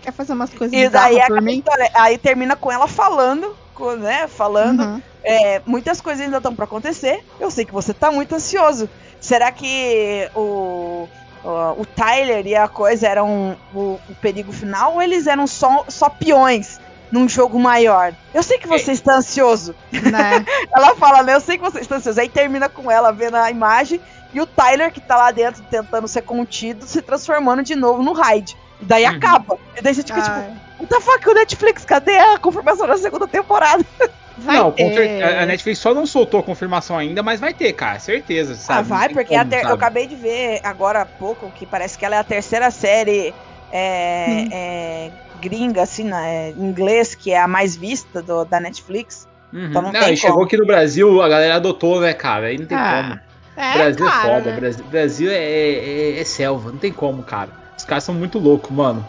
quer fazer umas coisas E daí bizarras por mim? história- aí termina com ela falando, né? Falando. Uhum. É, muitas coisas ainda estão pra acontecer. Eu sei que você tá muito ansioso. Será que o, o, o Tyler e a coisa eram o, o perigo final ou eles eram só, só peões num jogo maior? Eu sei que você está ansioso. Né? Ela fala, né? Eu sei que você está ansioso. Aí termina com ela vendo a imagem e o Tyler, que tá lá dentro tentando ser contido, se transformando de novo no Hyde. E daí Uhum. acaba. E daí você fica tipo, Ai, what the fuck, o Netflix, cadê a confirmação da segunda temporada? vai não, ter. a Netflix só não soltou a confirmação ainda, mas vai ter, cara, certeza. Sabe? ah, vai, porque a como, ter- eu acabei de ver agora há pouco que parece que ela é a terceira série é, Hum. é, gringa, assim, né, em inglês, que é a mais vista do- da Netflix. Uhum. Então não não, tem e chegou como. aqui no Brasil, a galera adotou, né, cara? Aí não tem Ah, como. É, Brasil claro, é foda, né? Brasil, Brasil é, é- é selva, não tem como, cara. Os caras são muito loucos, mano.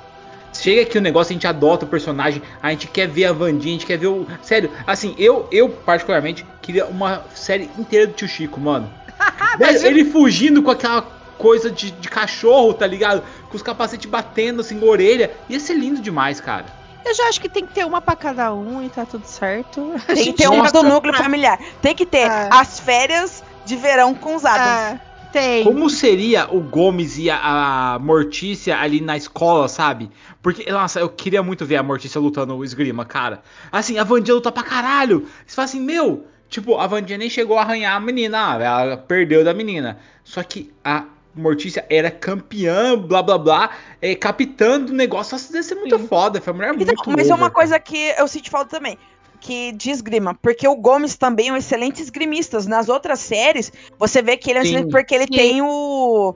Chega aqui o negócio, a gente adota o personagem, a gente quer ver a Vandinha, a gente quer ver o. Sério, assim, eu, eu particularmente queria uma série inteira do tio Chico, mano. Velho, ele fugindo com aquela coisa de, de cachorro, tá ligado? Com os capacetes batendo assim na orelha. Ia ser lindo demais, cara. Eu já acho que tem que ter uma pra cada um e tá tudo certo. Tem que ter uma do núcleo familiar. Tem que ter É. as férias de verão com os Adams. É, tem. Como seria o Gomes e a, a Mortícia ali na escola, sabe? Porque, nossa, eu queria muito ver a Mortícia lutando o esgrima, cara. Assim, a Vandinha luta pra caralho. Você fala assim, meu, tipo, a Vandinha nem chegou a arranhar a menina, ah, ela perdeu da menina. Só que a Mortícia era campeã, blá blá blá, é, capitã do negócio. Nossa, deve ser muito Sim. foda. Foi uma mulher muito Então, mas é uma over, coisa que eu sinto falta também. Que de esgrima, porque o Gomes também é um excelente esgrimista. Nas outras séries, você vê que ele é Sim. porque ele Sim. tem o,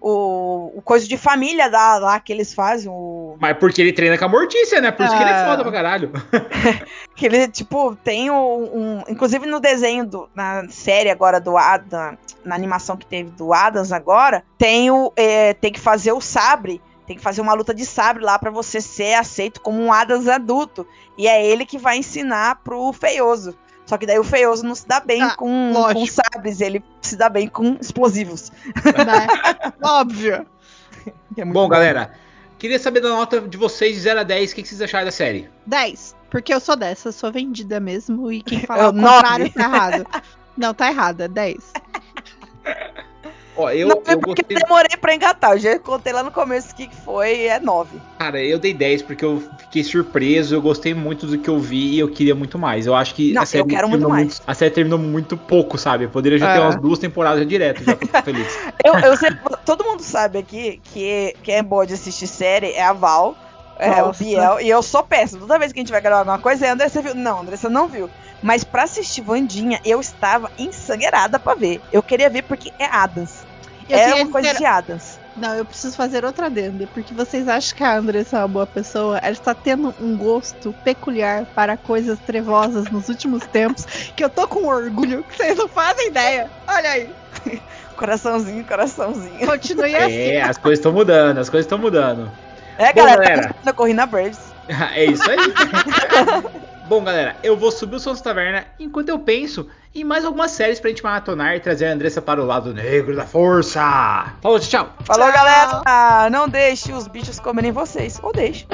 o. o coisa de família da, lá que eles fazem. O, Mas porque ele treina com a Mortícia, né? Por isso que ele é Ah. foda pra caralho. que ele, tipo, tem um. um- inclusive no desenho, do, na série agora do Adam, na animação que teve do Adams agora, tem, o, é, tem que fazer o sabre. Tem que fazer uma luta de sabre lá pra você ser aceito como um Adams adulto. E é ele que vai ensinar pro Feioso. Só que daí o Feioso não se dá bem Ah, com, lógico. com sabres, ele se dá bem com explosivos. né? Óbvio. É muito Bom, galera, queria saber da nota de vocês de 0 a 10. O que que vocês acharam da série? 10. Porque eu sou dessa, sou vendida mesmo. E quem fala o contrário tá errado. Não, tá errado, é 10. Ó, eu, não é eu porque gostei. eu demorei pra engatar. Eu já contei lá no começo o que que foi, é 9. Cara, eu dei 10 porque eu fiquei surpreso, eu gostei muito do que eu vi e eu queria muito mais. Eu acho que Não, a série eu quero muito terminou mais. A série terminou muito pouco, sabe? Eu poderia já ter É. umas duas temporadas direto, já ficar feliz. Eu, eu sei- todo mundo sabe aqui que quem é boa de assistir série é a Val, é o Nossa. Biel, e eu sou péssimo. Toda vez que a gente vai gravar alguma coisa, é Andressa viu. Não, Andressa não viu. Mas pra assistir Vandinha, eu estava ensangueirada pra ver. Eu queria ver porque é Adams. Eu é uma coisa de Adams. Não, eu preciso fazer outra adenda, porque vocês acham que a Andressa é uma boa pessoa? Ela está tendo um gosto peculiar para coisas trevosas nos últimos tempos, que eu tô com orgulho, que vocês não fazem ideia. Olha aí, Coraçãozinho, coraçãozinho. continue assim. É, as coisas estão mudando, as coisas estão mudando. É, Bom, galera, galera. eu corri na Braves. É isso aí. Bom, galera, eu vou subir o Sons Taverna enquanto eu penso em mais algumas séries pra gente maratonar e trazer a Andressa para o lado negro da força. Falou, tchau. Falou, Tchau. galera! Não deixe os bichos comerem vocês. Ou deixe.